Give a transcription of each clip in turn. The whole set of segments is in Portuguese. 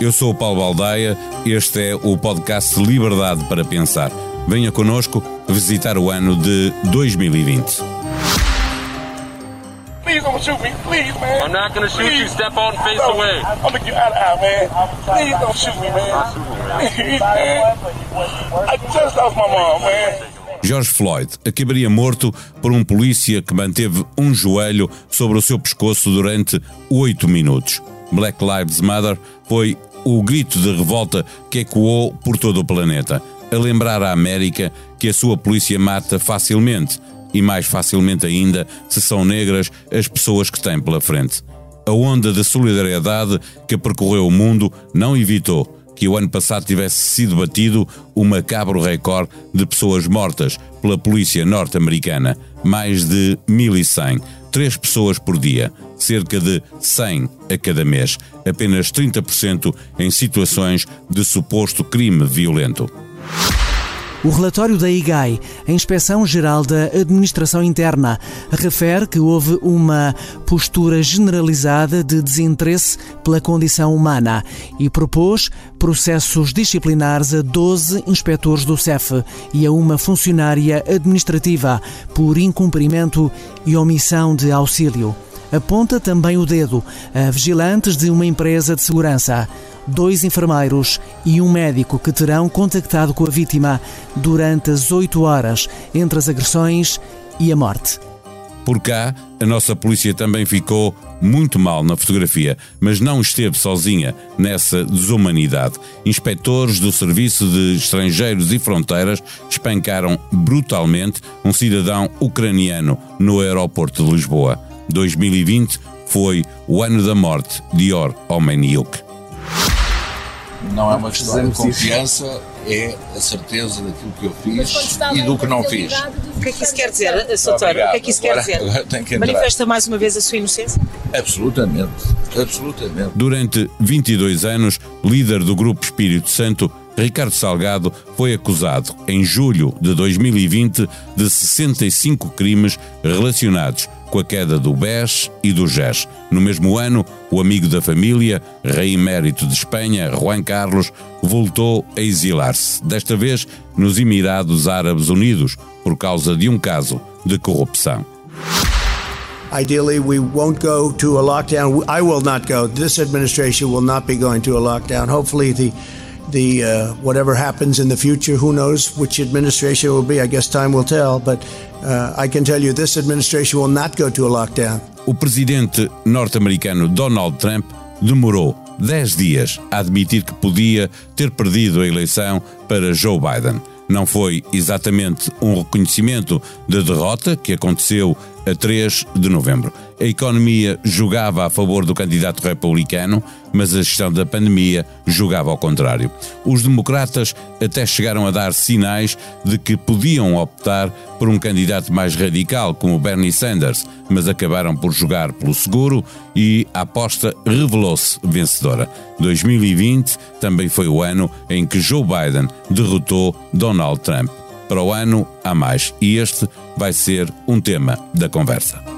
eu sou o Paulo Baldaia, este é o podcast Liberdade para Pensar. Venha connosco visitar o ano de 2020. Please don't shoot me, please, man. I'm not gonna shoot you. Please. Step on, face No, away. I'm gonna get out of here, man. Please don't shoot me, man. Please, man. I just lost my mom, man. George Floyd acabaria morto por um polícia que manteve um joelho sobre o seu pescoço durante oito minutos. Black Lives Matter foi o grito de revolta que ecoou por todo o planeta, a lembrar à América que a sua polícia mata facilmente e mais facilmente ainda se são negras as pessoas que têm pela frente. A onda de solidariedade que percorreu o mundo não evitou que o ano passado tivesse sido batido o macabro recorde de pessoas mortas pela polícia norte-americana, mais de 1.100, três pessoas por dia, cerca de 100 a cada mês, apenas 30% em situações de suposto crime violento. O relatório da IGAI, a Inspeção Geral da Administração Interna, refere que houve uma postura generalizada de desinteresse pela condição humana e propôs processos disciplinares a 12 inspectores do CEF e a uma funcionária administrativa por incumprimento e omissão de auxílio. Aponta também o dedo a vigilantes de uma empresa de segurança dois enfermeiros e um médico que terão contactado com a vítima durante as oito horas entre as agressões e a morte. Por cá, a nossa polícia também ficou muito mal na fotografia, mas não esteve sozinha nessa desumanidade. Inspectores do Serviço de Estrangeiros e Fronteiras espancaram brutalmente um cidadão ucraniano no aeroporto de Lisboa. 2020 foi o ano da morte de Or Omeniuk. Não é uma questão de confiança, é a certeza daquilo que eu fiz e do que não fiz. O que é que isso quer dizer, Sr. Doutor? O que é que isso quer dizer? Manifesta mais uma vez a sua inocência? Absolutamente, absolutamente. Durante 22 anos, líder do Grupo Espírito Santo, Ricardo Salgado foi acusado, em julho de 2020, de 65 crimes relacionados com a queda do BES e do GES. No mesmo ano, o amigo da família, rei emérito de Espanha, Juan Carlos, voltou a exilar-se, desta vez nos Emirados Árabes Unidos, por causa de um caso de corrupção. Ideally, we won't go to a lockdown. I will not go. This administration will not be going to a lockdown. Hopefully, the the uh, whatever happens in the future, who knows which administration it will be? I guess time will tell. But I can tell you, this administration will not go to a lockdown. O presidente norte-americano Donald Trump demorou 10 dias a admitir que podia ter perdido a eleição para Joe Biden. Não foi exatamente um reconhecimento da derrota que aconteceu a 3 de novembro. A economia jogava a favor do candidato republicano, mas a gestão da pandemia jogava ao contrário. Os democratas até chegaram a dar sinais de que podiam optar por um candidato mais radical, como Bernie Sanders, mas acabaram por jogar pelo seguro e a aposta revelou-se vencedora. 2020 também foi o ano em que Joe Biden derrotou Donald Trump. Para o ano há mais e este vai ser um tema da conversa.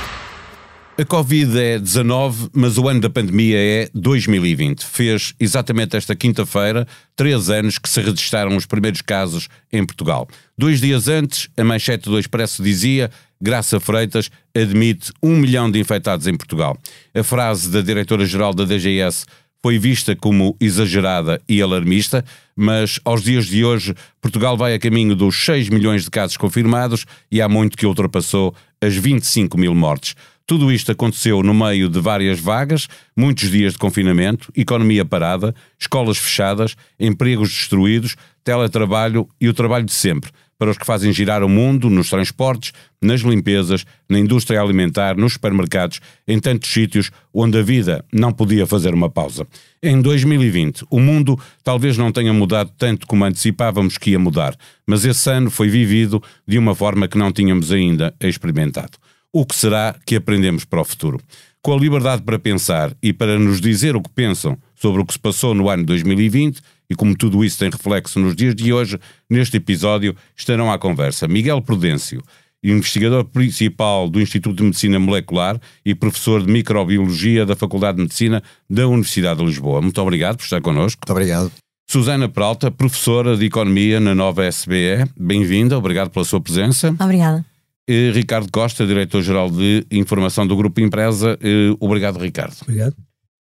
A Covid é 19, mas o ano da pandemia é 2020. Fez exatamente esta quinta-feira três anos que se registaram os primeiros casos em Portugal. Dois dias antes, a manchete do Expresso dizia Graça Freitas admite um milhão de infectados em Portugal. A frase da diretora-geral da DGS foi vista como exagerada e alarmista, mas aos dias de hoje Portugal vai a caminho dos 6 milhões de casos confirmados e há muito que ultrapassou as 25 mil mortes. Tudo isto aconteceu no meio de várias vagas, muitos dias de confinamento, economia parada, escolas fechadas, empregos destruídos, teletrabalho e o trabalho de sempre, para os que fazem girar o mundo nos transportes, nas limpezas, na indústria alimentar, nos supermercados, em tantos sítios onde a vida não podia fazer uma pausa. Em 2020, o mundo talvez não tenha mudado tanto como antecipávamos que ia mudar, mas esse ano foi vivido de uma forma que não tínhamos ainda experimentado. O que será que aprendemos para o futuro? Com a liberdade para pensar e para nos dizer o que pensam sobre o que se passou no ano 2020 e como tudo isso tem reflexo nos dias de hoje, neste episódio estarão à conversa Miguel Prudêncio, investigador principal do Instituto de Medicina Molecular e professor de Microbiologia da Faculdade de Medicina da Universidade de Lisboa. Muito obrigado por estar connosco. Muito obrigado. Susana Peralta, professora de Economia na nova SBE. Bem-vinda, obrigado pela sua presença. Obrigada. E Ricardo Costa, diretor-geral de Informação do Grupo Empresa. Obrigado, Ricardo. Obrigado.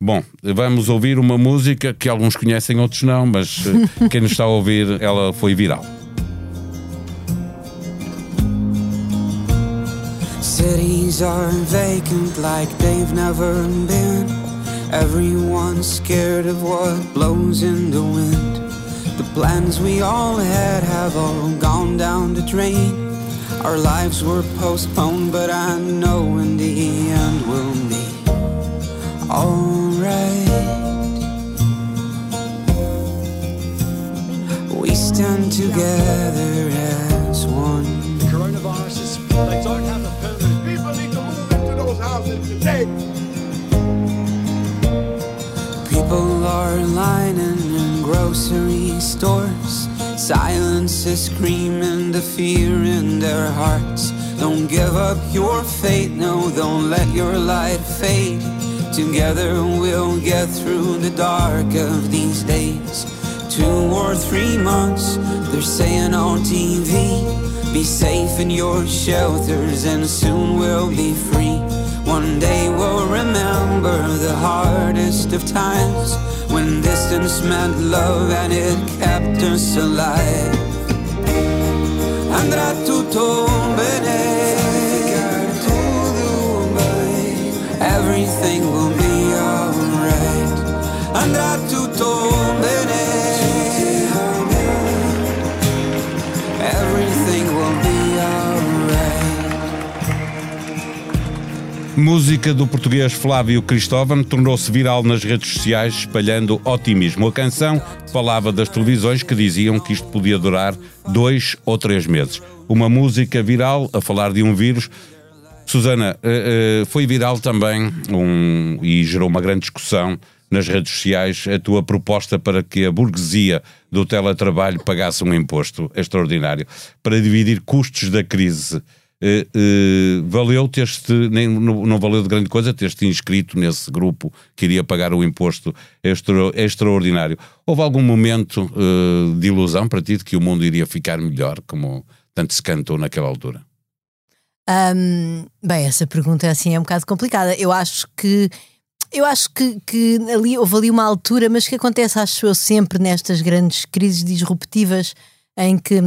Bom, vamos ouvir uma música que alguns conhecem, outros não, mas quem nos está a ouvir, ela foi viral. Cities are vacant like they've never been. Everyone's scared of what blows in the wind. The plans we all had have all gone down the drain. Our lives were postponed, but I know in the end we'll be alright. We stand together as one. The Coronavirus is, they don't have the permanent. People need to move into those houses today. People are lining in grocery stores. Silence is screaming the fear in their hearts. Don't give up your faith, no, don't let your light fade. Together we'll get through the dark of these days. Two or three months, they're saying on TV. Be safe in your shelters, and soon we'll be free. One day we'll remember the hardest of times when distance meant love and it kept us alive. Andrà tutto bene, Música do português Flávio Cristóvão tornou-se viral nas redes sociais, espalhando otimismo. A canção falava das televisões que diziam que isto podia durar dois ou três meses. Uma música viral a falar de um vírus. Susana, eh, eh, foi viral também um, e gerou uma grande discussão nas redes sociais a tua proposta para que a burguesia do teletrabalho pagasse um imposto extraordinário para dividir custos da crise. Uh, uh, valeu ter-te, não, não, valeu de grande coisa ter-te inscrito nesse grupo que iria pagar o imposto extra, extraordinário. Houve algum momento uh, de ilusão para ti de que o mundo iria ficar melhor, como tanto se cantou naquela altura? Um, bem, essa pergunta assim é um bocado complicada. Eu acho que eu acho que, que ali houve ali uma altura, mas que acontece, acho eu, sempre nestas grandes crises disruptivas em que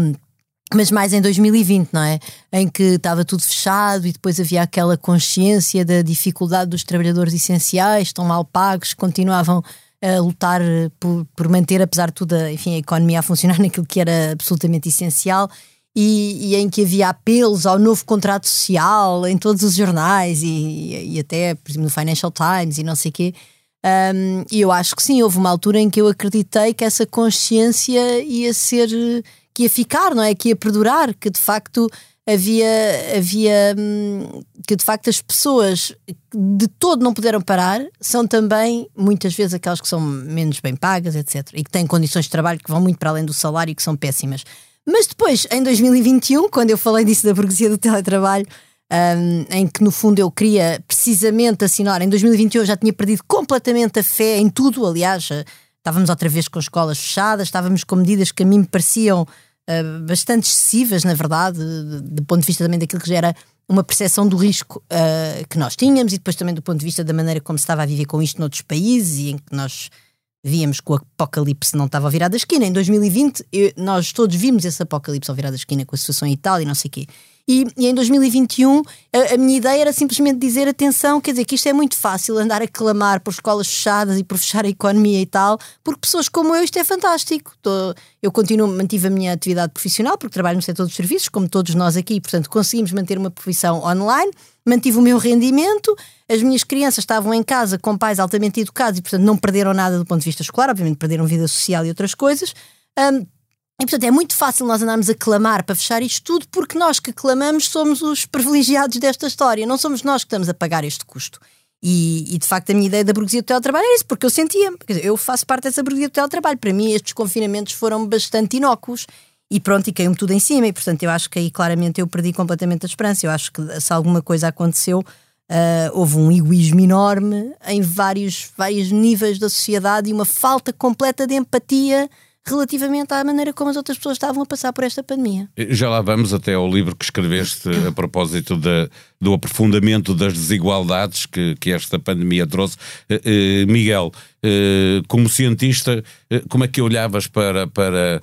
mas mais em 2020, não é? Em que estava tudo fechado e depois havia aquela consciência da dificuldade dos trabalhadores essenciais, estão mal pagos, continuavam a lutar por, por manter, apesar de tudo, a, enfim, a economia a funcionar naquilo que era absolutamente essencial. E, e, em que havia apelos ao novo contrato social em todos os jornais e, e até, por exemplo, no Financial Times e não sei o quê. Um, e eu acho que sim, houve uma altura em que eu acreditei que essa consciência ia ser que ia ficar, não é? Que ia perdurar, que de facto havia, havia hum, que de facto as pessoas de todo não puderam parar são também muitas vezes aquelas que são menos bem pagas, etc. E que têm condições de trabalho que vão muito para além do salário e que são péssimas. Mas depois, em 2021, quando eu falei disso da burguesia do teletrabalho, um, em que no fundo eu queria precisamente assinar, em 2021 eu já tinha perdido completamente a fé em tudo, aliás, estávamos outra vez com escolas fechadas, estávamos com medidas que a mim me pareciam uh, bastante excessivas, na verdade, do ponto de vista também daquilo que já era uma percepção do risco uh, que nós tínhamos e depois também do ponto de vista da maneira como se estava a viver com isto noutros países e em que nós víamos que o apocalipse não estava a virar da esquina. Em 2020, eu, nós todos vimos esse apocalipse ao virar da esquina com a situação em Itália e não sei o quê. E, e, em 2021 a, a, minha ideia era simplesmente dizer atenção, quer dizer que isto é muito fácil andar a clamar por escolas fechadas e por fechar a economia e tal, porque pessoas como eu isto é fantástico. Tô, eu continuo, mantive a minha atividade profissional porque trabalho no setor dos serviços, como todos nós aqui, portanto conseguimos manter uma profissão online, mantive o meu rendimento, as minhas crianças estavam em casa com pais altamente educados e portanto não perderam nada do ponto de vista escolar, obviamente perderam vida social e outras coisas. Um, E portanto é muito fácil nós andarmos a clamar para fechar isto tudo, porque nós que clamamos somos os privilegiados desta história, não somos nós que estamos a pagar este custo. E, e, de facto a minha ideia da burguesia do teletrabalho é isso, porque eu sentia, eu faço parte dessa burguesia do teletrabalho. Para mim, estes confinamentos foram bastante inócuos e pronto, e caiu-me tudo em cima. E portanto, eu acho que aí claramente eu perdi completamente a esperança. Eu acho que se alguma coisa aconteceu, uh, houve um egoísmo enorme em vários, vários níveis da sociedade e uma falta completa de empatia relativamente à maneira como as outras pessoas estavam a passar por esta pandemia. Já lá vamos até ao livro que escreveste a propósito de, do aprofundamento das desigualdades que, que esta pandemia trouxe. Uh, uh, Miguel, como cientista, como é que olhavas para, para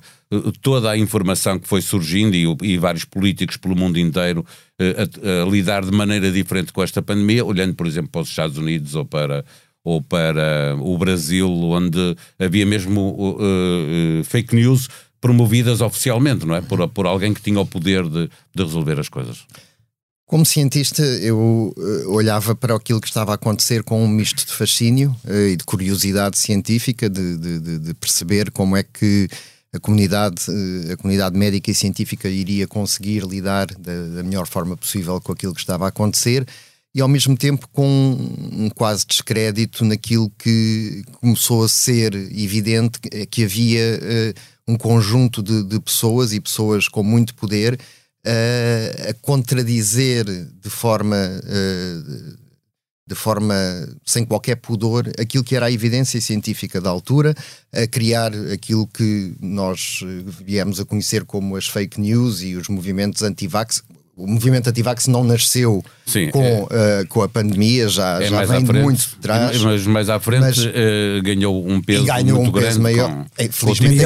toda a informação que foi surgindo e, e vários políticos pelo mundo inteiro a, a lidar de maneira diferente com esta pandemia, olhando, por exemplo, para os Estados Unidos ou para ou para o Brasil, onde havia mesmo uh, uh, fake news promovidas oficialmente, não é? Por, por alguém que tinha o poder de, de resolver as coisas. Como cientista, eu uh, olhava para aquilo que estava a acontecer com um misto de fascínio uh, e de curiosidade científica, de, de, de, perceber como é que a comunidade, uh, a comunidade médica e científica iria conseguir lidar da, da melhor forma possível com aquilo que estava a acontecer e ao mesmo tempo com um quase descrédito naquilo que começou a ser evidente que havia uh, um conjunto de, de, pessoas e pessoas com muito poder uh, a contradizer de forma uh, de forma sem qualquer pudor aquilo que era a evidência científica da altura, a criar aquilo que nós viemos a conhecer como as fake news e os movimentos anti-vax, o movimento Ativax não nasceu Sim, com, é, uh, com a pandemia, já, é já vem frente, muito de trás. Mas mais à frente mas, uh, ganhou um peso ganhou muito um peso grande. Maior. Com, é, felizmente,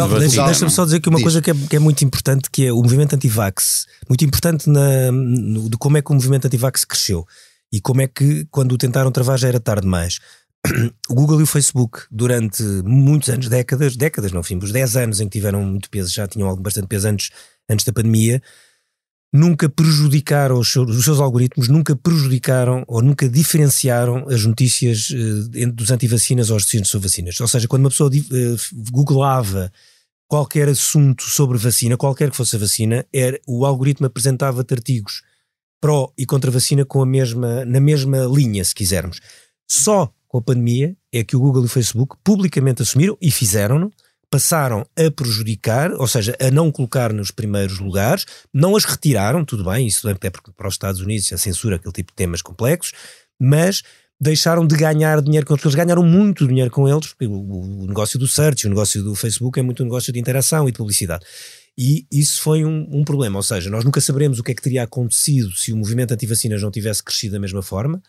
deixa-me só dizer que uma Diz. coisa que é, que é, muito importante, que é o movimento Antivax, muito importante na, no, de como é que o movimento Antivax cresceu e como é que quando o tentaram travar já era tarde demais. O Google e o Facebook, durante muitos anos, décadas, décadas não, enfim, os 10 anos em que tiveram muito peso, já tinham bastante peso antes, antes da pandemia, nunca prejudicaram os seus, os seus, algoritmos, nunca prejudicaram ou nunca diferenciaram as notícias uh, dos antivacinas ou os cientes sobre vacinas. Ou seja, quando uma pessoa uh, googlava qualquer assunto sobre vacina, qualquer que fosse a vacina, era, o algoritmo apresentava-te artigos pró e contra vacina com a mesma, na mesma linha, se quisermos. Só com a pandemia é que o Google e o Facebook publicamente assumiram e fizeram-no passaram a prejudicar, ou seja, a não colocar nos primeiros lugares, não as retiraram, tudo bem, isso é porque para os Estados Unidos a censura aquele tipo de temas complexos, mas deixaram de ganhar dinheiro com eles, eles ganharam muito dinheiro com eles, porque o, o negócio do search, o negócio do Facebook é muito um negócio de interação e de publicidade. E isso foi um, um, problema, ou seja, nós nunca saberemos o que é que teria acontecido se o movimento anti-vacinas não tivesse crescido da mesma forma,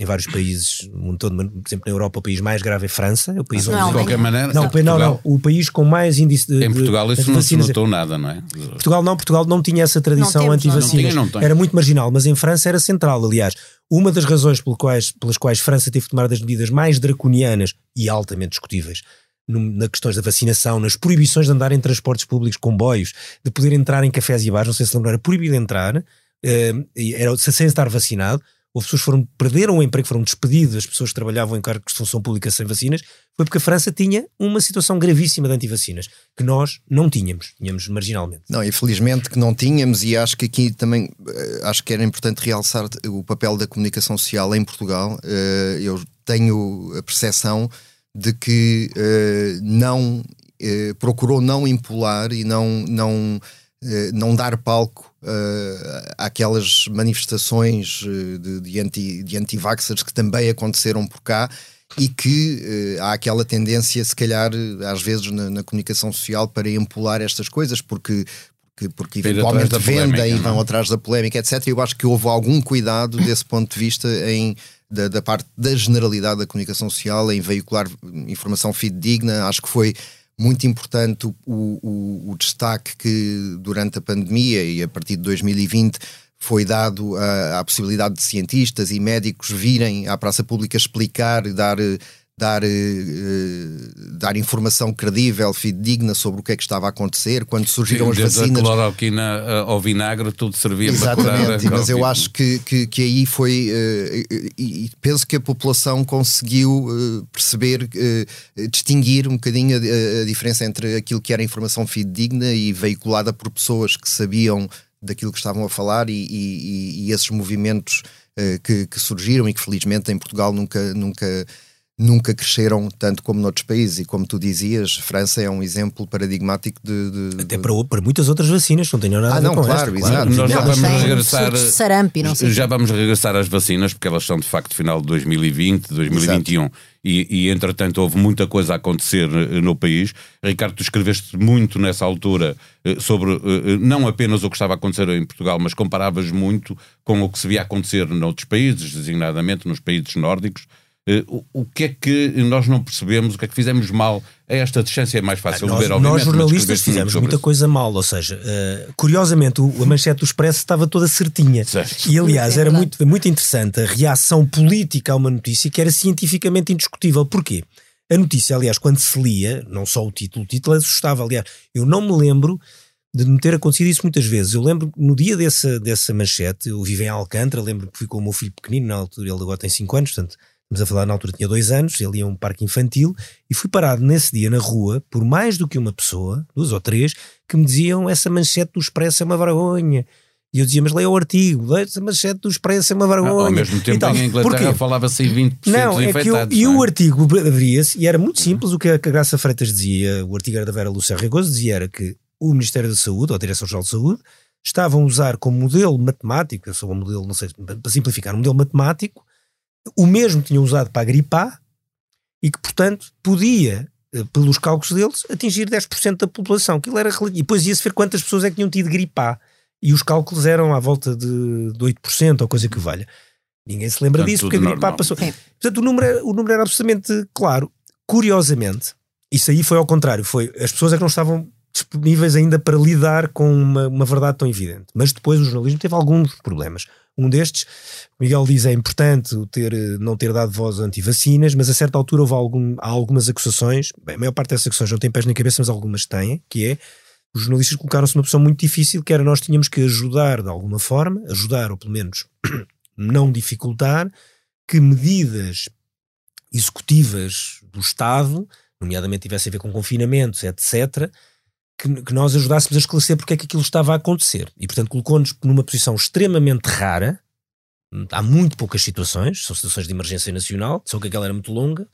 em vários países, no mundo todo, por exemplo, na Europa, o país mais grave é França. É o país não, onde... de qualquer maneira. Não, não, não, o país com mais índice de. Em Portugal isso não se notou nada, não é? Portugal não, Portugal não tinha essa tradição anti-vacinas. Era muito marginal, mas em França era central. Aliás, uma das razões pelas quais, pelas quais França teve que tomar das medidas mais draconianas e altamente discutíveis na questões da vacinação, nas proibições de andar em transportes públicos, comboios, de poder entrar em cafés e bares, não sei se lembrar, era proibido entrar, eh, era sem estar vacinado houve pessoas que foram, perderam o emprego, foram despedidas, as pessoas que trabalhavam em cargos de função pública sem vacinas, foi porque a França tinha uma situação gravíssima de antivacinas, que nós não tínhamos, tínhamos marginalmente. Não, infelizmente que não tínhamos, e acho que aqui também eh, acho que era importante realçar o papel da comunicação social em Portugal. Eh, eu tenho a percepção de que eh, não procurou não impular e não, não, não dar palco uh, àquelas manifestações eh, de, de, anti, de anti-vaxxers que também aconteceram por cá e que uh, há aquela tendência, se calhar, às vezes na, na comunicação social, para empolar estas coisas, porque, porque, eventualmente vendem e vão não? É? atrás da polémica, etc. Eu acho que houve algum cuidado desse ponto de vista em. Da, da parte da generalidade da comunicação social em veicular informação fidedigna, acho que foi muito importante o, o, o, destaque que durante a pandemia e a partir de 2020 foi dado à, possibilidade de cientistas e médicos virem à praça pública explicar, dar, dar, eh, dar informação credível, fidedigna sobre o que é que estava a acontecer, quando surgiram as Desde vacinas. a cloroquina eh, ao vinagre, tudo servia Exatamente, para curar a mas eu acho que, que, que aí foi. eh, e, e penso que a população conseguiu eh, perceber, distinguir um bocadinho a, a diferença entre aquilo que era informação fidedigna e veiculada por pessoas que sabiam daquilo que estavam a falar e, e- e- esses movimentos que, que surgiram e que felizmente em Portugal nunca. nunca Nunca cresceram tanto como noutros países, e como tu dizias, França é um exemplo paradigmático de. de- Até de- para, para muitas outras vacinas não tenham nada Ah, a ver não, com claro, esta, exato. Nós já vamos regressar. o Já vamos regressar às vacinas, porque elas são de facto final de 2020, 2021. E, e entretanto houve muita coisa a acontecer eh, no país. Ricardo, tu escreveste muito nessa altura eh, sobre eh, não apenas o que estava a acontecer em Portugal, mas comparavas muito com o que se via acontecer noutros países, designadamente nos países nórdicos. Eh, O, o que é que nós não percebemos, o que é que fizemos mal a esta distância? É mais fácil de Nós, ver, obviamente. nós jornalistas fizemos muita isso. coisa mal, ou seja, eh, curiosamente o- a manchete do Expresso estava toda certinha. Certo. E aliás, É era muito, muito interessante a reação política a uma notícia que era cientificamente indiscutível. Porquê? A notícia, aliás, quando se lia, não só o título, o título assustava. Aliás, eu não me lembro de me ter acontecido isso muitas vezes. Eu lembro que no dia dessa, dessa manchete, eu vivi em Alcântara, lembro que fui com o meu filho pequenino, na altura ele agora tem 5 anos, portanto, estamos a falar na altura tinha 2 anos, ele ia a um parque infantil e fui parado nesse dia na rua por mais do que uma pessoa, duas ou três, que me diziam essa manchete do Expresso é uma vergonha. E eu dizia, mas leia o artigo, leia essa manchete do Expresso é uma vergonha. Ao mesmo tempo, em Inglaterra falava-se em 20% Não, é que o, infectados. e não é? o artigo abria-se e era muito simples o que a, Graça Freitas dizia, o artigo era da Vera Lúcia Regoso, dizia era que o Ministério da Saúde, ou a Direção-Geral de Saúde, estavam a usar como modelo matemático, eu sou um modelo, não sei, para simplificar, um modelo matemático, o mesmo que tinham usado para a gripe A e que, portanto, podia, eh, pelos cálculos deles, atingir 10% da população. Aquilo era relativo. E depois ia-se ver quantas pessoas é que tinham tido gripe A. E os cálculos eram à volta de, de 8% ou coisa que valha. Ninguém se lembra Portanto, disso porque a gripe normal. passou. Sim. Portanto, o número, era, o número era absolutamente claro. Curiosamente, isso aí foi ao contrário. Foi, as pessoas é que não estavam disponíveis ainda para lidar com uma, uma verdade tão evidente. Mas depois o jornalismo teve alguns problemas. Um destes, Miguel diz, é importante ter, eh, não ter dado voz a antivacinas, mas a certa altura houve algum, há algumas acusações, bem, a maior parte dessas acusações não tem pés nem cabeça, mas algumas têm, que é, os jornalistas colocaram-se numa posição muito difícil, que era nós tínhamos que ajudar de alguma forma, ajudar ou pelo menos não dificultar, que medidas executivas do Estado, nomeadamente tivessem a ver com confinamentos, etc., que, que nós ajudássemos a esclarecer porque é que aquilo estava a acontecer. E, portanto, colocou-nos numa posição extremamente rara. Há muito poucas situações, são situações de emergência nacional, só que aquela era muito longa,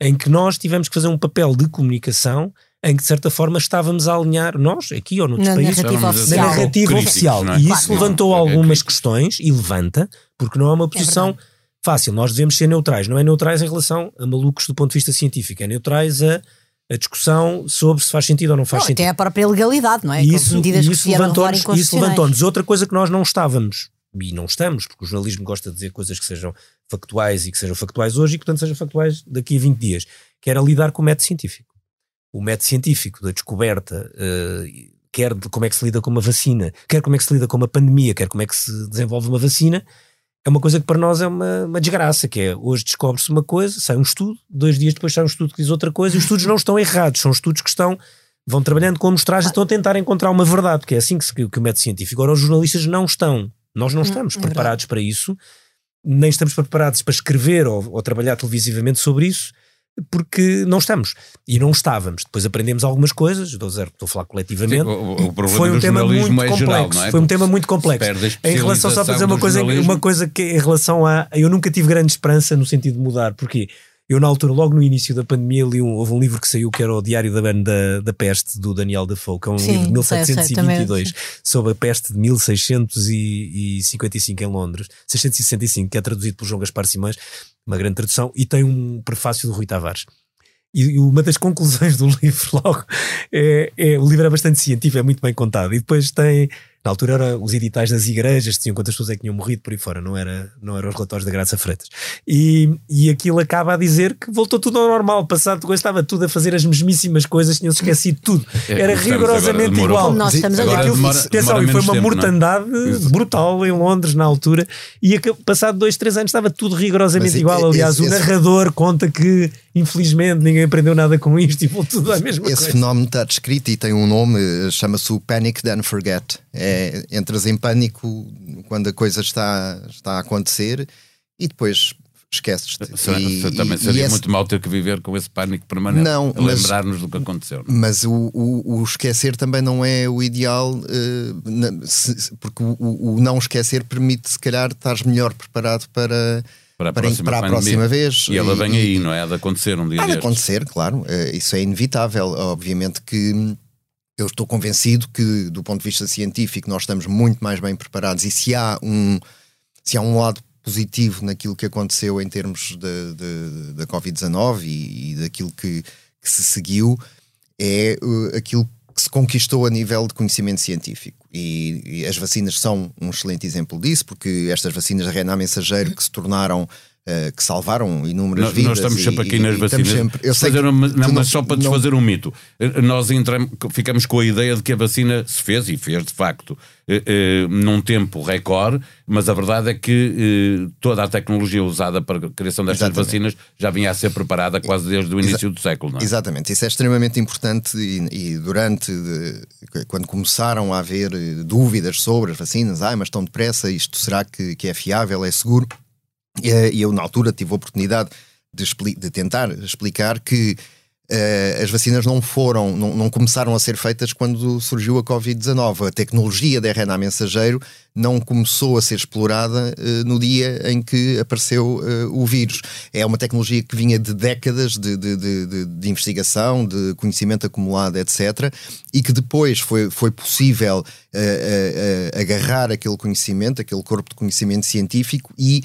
em que nós tivemos que fazer um papel de comunicação em que, de certa forma, estávamos a alinhar, nós, aqui ou noutros Na países, narrativa ser na oficial. narrativa críticos, oficial. é? E Claro. isso levantou É algumas crítico. questões e levanta, porque não é uma posição fácil. Nós devemos ser neutrais. Não é neutrais em relação a malucos do ponto de vista científico, é neutrais a, a discussão sobre se faz sentido ou não faz Não, sentido. até a própria legalidade, não é? E isso, medidas e isso levantou-nos levantou-nos outra coisa que nós não estávamos. E não estamos, porque o jornalismo gosta de dizer coisas que sejam factuais e que sejam factuais hoje e que, portanto, sejam factuais daqui a 20 dias, que era lidar com o método científico. O método científico da descoberta, eh, quer de como é que se lida com uma vacina, quer como é que se lida com uma pandemia, quer como é que se desenvolve uma vacina, é uma coisa que para nós é uma, uma desgraça, que é hoje descobre-se uma coisa, sai um estudo, dois dias depois sai um estudo que diz outra coisa, e os estudos não estão errados, são estudos que estão vão trabalhando com amostragem, estão a tentar encontrar uma verdade, porque é assim que, se, que o método científico. Agora, os jornalistas não estão, nós não estamos é preparados para isso, nem estamos preparados para escrever ou, ou trabalhar televisivamente sobre isso, porque não estamos. E não estávamos. Depois aprendemos algumas coisas, estou a, dizer, estou a falar coletivamente. Sim, o- o problema foi um do tema muito é complexo. geral, não é? Foi um tema muito complexo. Em relação só para dizer uma coisa, uma coisa que em relação a. Eu nunca tive grande esperança no sentido de mudar, porque eu, na altura, logo no início da pandemia, li um, houve um livro que saiu que era o Diário da, da, da Peste, do Daniel Defoe, que é um Sim, livro de sei, sei, 1722, também, sobre a peste de 1655 em Londres, 665, que é traduzido por João Gaspar Simões, uma grande tradução, e tem um prefácio do Rui Tavares. E uma das conclusões do livro, logo, é, é- o livro é bastante científico, é muito bem contado. E depois tem, na altura, era os editais das igrejas, diziam quantas pessoas é que tinham morrido por aí fora, não era, não eram os relatórios da Graça Freitas. E, e aquilo acaba a dizer que voltou tudo ao normal, passado coisa, estava tudo a fazer as mesmíssimas coisas, tinham-se esquecido tudo. É, Era rigorosamente agora, igual. Nós estamos Agora agora. demora- Atenção, demora e foi uma tempo, não é? mortandade brutal em Londres na altura. E passado dois, três anos estava tudo rigorosamente Mas igual. esse- Aliás, o esse- narrador conta que infelizmente ninguém aprendeu nada com isto e voltou tudo à mesma Esse coisa. fenómeno está descrito e tem um nome, eh, chama-se o Panic Then Forget. É, entras em pânico quando a coisa está, está a acontecer e depois esqueces-te. E- também e- seria e esse- muito mal ter que viver com esse pânico permanente. Não, lembrar-nos do que aconteceu. não é? Mas o, o- o esquecer também não é o ideal, eh, na- se- porque o- o não esquecer permite, se calhar, estar melhor preparado para, Para a para, próxima, para a próxima vez. E ela vem aí, não é? Há de acontecer um dia Há de destes. acontecer, claro, eh, isso é inevitável. Obviamente que eu estou convencido que, do ponto de vista científico, nós estamos muito mais bem preparados e se há um, se há um lado positivo naquilo que aconteceu em termos da Covid-19 e, e daquilo que, que se seguiu, é eh, aquilo que se conquistou a nível de conhecimento científico. E, e as vacinas são um excelente exemplo disso, porque estas vacinas de RNA mensageiro que se tornaram. Eh, que salvaram inúmeras Nós, vidas. nós estamos e- sempre aqui e- nas e estamos vacinas. sempre- eu sei Fazer uma- não, mas só para não- desfazer um mito. Eh, Nós entramos, ficamos com a ideia de que a vacina se fez, e fez de facto, eh, eh, num tempo recorde, mas a verdade é que toda a tecnologia usada para a criação destas Exatamente. vacinas já vinha a ser preparada quase desde o início do século. É? Exatamente, isso é extremamente importante e, e durante, de- quando começaram a haver dúvidas sobre as vacinas, ah, mas tão depressa, isto será que, que é fiável, é seguro? E, eh, e eu, na altura, tive a oportunidade de, expli- de tentar explicar que eh, as vacinas não foram, não, não começaram a ser feitas quando surgiu a Covid-19. A tecnologia de RNA mensageiro não começou a ser explorada eh, no dia em que apareceu eh, o vírus. É uma tecnologia que vinha de décadas de, de- de- de- investigação, de conhecimento acumulado, etc. E que depois foi, foi possível eh, agarrar aquele conhecimento, aquele corpo de conhecimento científico e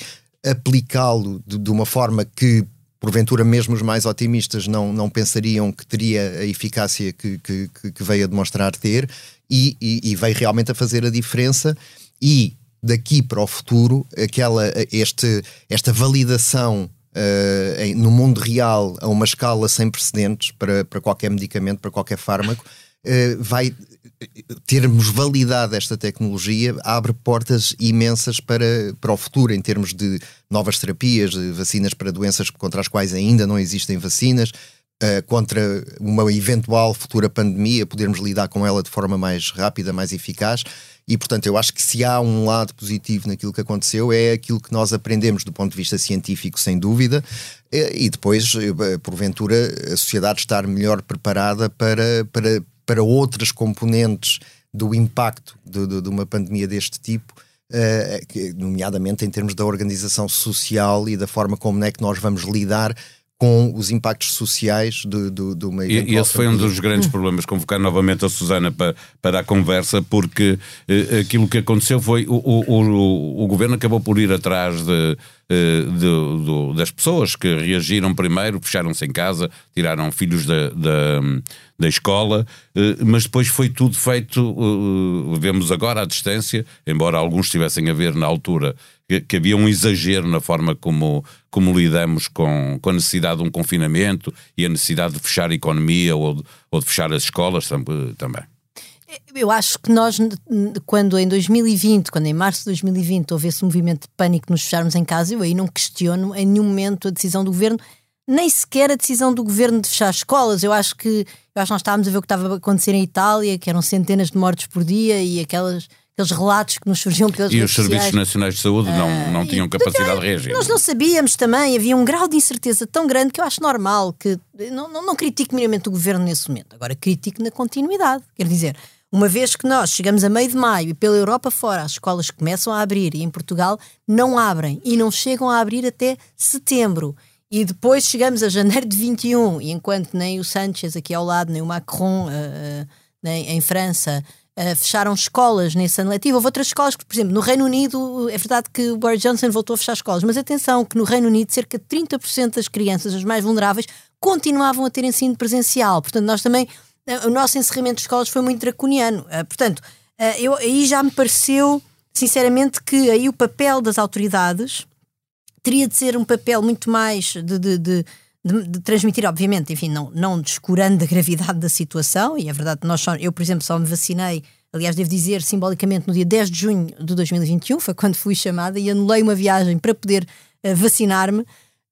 aplicá-lo de, de uma forma que porventura mesmo os mais otimistas não, não pensariam que teria a eficácia que, que, que- veio a demonstrar ter e, e, e veio realmente a fazer a diferença e daqui para o futuro aquela, este, esta validação em- no mundo real a uma escala sem precedentes para, para qualquer medicamento, para qualquer fármaco, vai termos validado esta tecnologia abre portas imensas para, para o futuro em termos de novas terapias, de vacinas para doenças contra as quais ainda não existem vacinas, eh, contra uma eventual futura pandemia, podermos lidar com ela de forma mais rápida, mais eficaz. E, portanto, eu acho que se há um lado positivo naquilo que aconteceu, é aquilo que nós aprendemos do ponto de vista científico, sem dúvida, eh, e depois, eh, porventura, a sociedade estar melhor preparada para, para, para outras componentes do impacto de, de- de uma pandemia deste tipo, que- nomeadamente em termos da organização social e da forma como é que nós vamos lidar com os impactos sociais de, de, de uma E, esse foi um dos grandes problemas, convocar novamente a Susana para, para a conversa, porque eh, aquilo que aconteceu foi o, o, o, o governo acabou por ir atrás de, eh, de- do- das pessoas que reagiram primeiro, fecharam-se em casa, tiraram filhos da, da, da escola, eh, mas depois foi tudo feito, eh, vemos agora à distância, embora alguns estivessem a ver na altura que, havia um exagero na forma como, como lidamos com, com a necessidade de um confinamento e a necessidade de fechar a economia ou de, ou de fechar as escolas tam- também. Eu acho que nós, quando em 2020, quando em março de 2020 houve esse movimento de pânico de nos fecharmos em casa, eu aí não questiono em nenhum momento a decisão do governo, nem sequer a decisão do governo de fechar escolas. Eu acho que, eu acho que nós estávamos a ver o que estava a acontecer em Itália, que eram centenas de mortes por dia e aquelas, aqueles relatos que nos surgiam pelas E os serviços sociais. nacionais de saúde não, não tinham capacidade de reagir. Nós não sabíamos também, havia um grau de incerteza tão grande que eu acho normal que não, não, não critico minimamente o governo nesse momento, agora critico na continuidade. Quer dizer, uma vez que nós chegamos a meio de maio e pela Europa fora as escolas começam a abrir e em Portugal não abrem e não chegam a abrir até setembro. E depois chegamos a janeiro de 21, e enquanto nem o Sánchez aqui ao lado, nem o Macron eh, eh, nem em França eh, fecharam escolas nesse ano letivo. Houve outras escolas que, por exemplo, no Reino Unido, é verdade que o Boris Johnson voltou a fechar escolas, mas atenção que no Reino Unido cerca de 30% das crianças, as mais vulneráveis, continuavam a ter ensino presencial. Portanto, nós também, eh, o nosso encerramento de escolas foi muito draconiano. Eh, Portanto, eu, aí já me pareceu, sinceramente, que aí o papel das autoridades teria de ser um papel muito mais de, de, de, de- de transmitir, obviamente, enfim, não, não descurando a gravidade da situação, e é verdade nós só, eu, por exemplo, só me vacinei, aliás, devo dizer, simbolicamente, no dia 10 de junho de 2021, foi quando fui chamada e anulei uma viagem para poder eh, vacinar-me.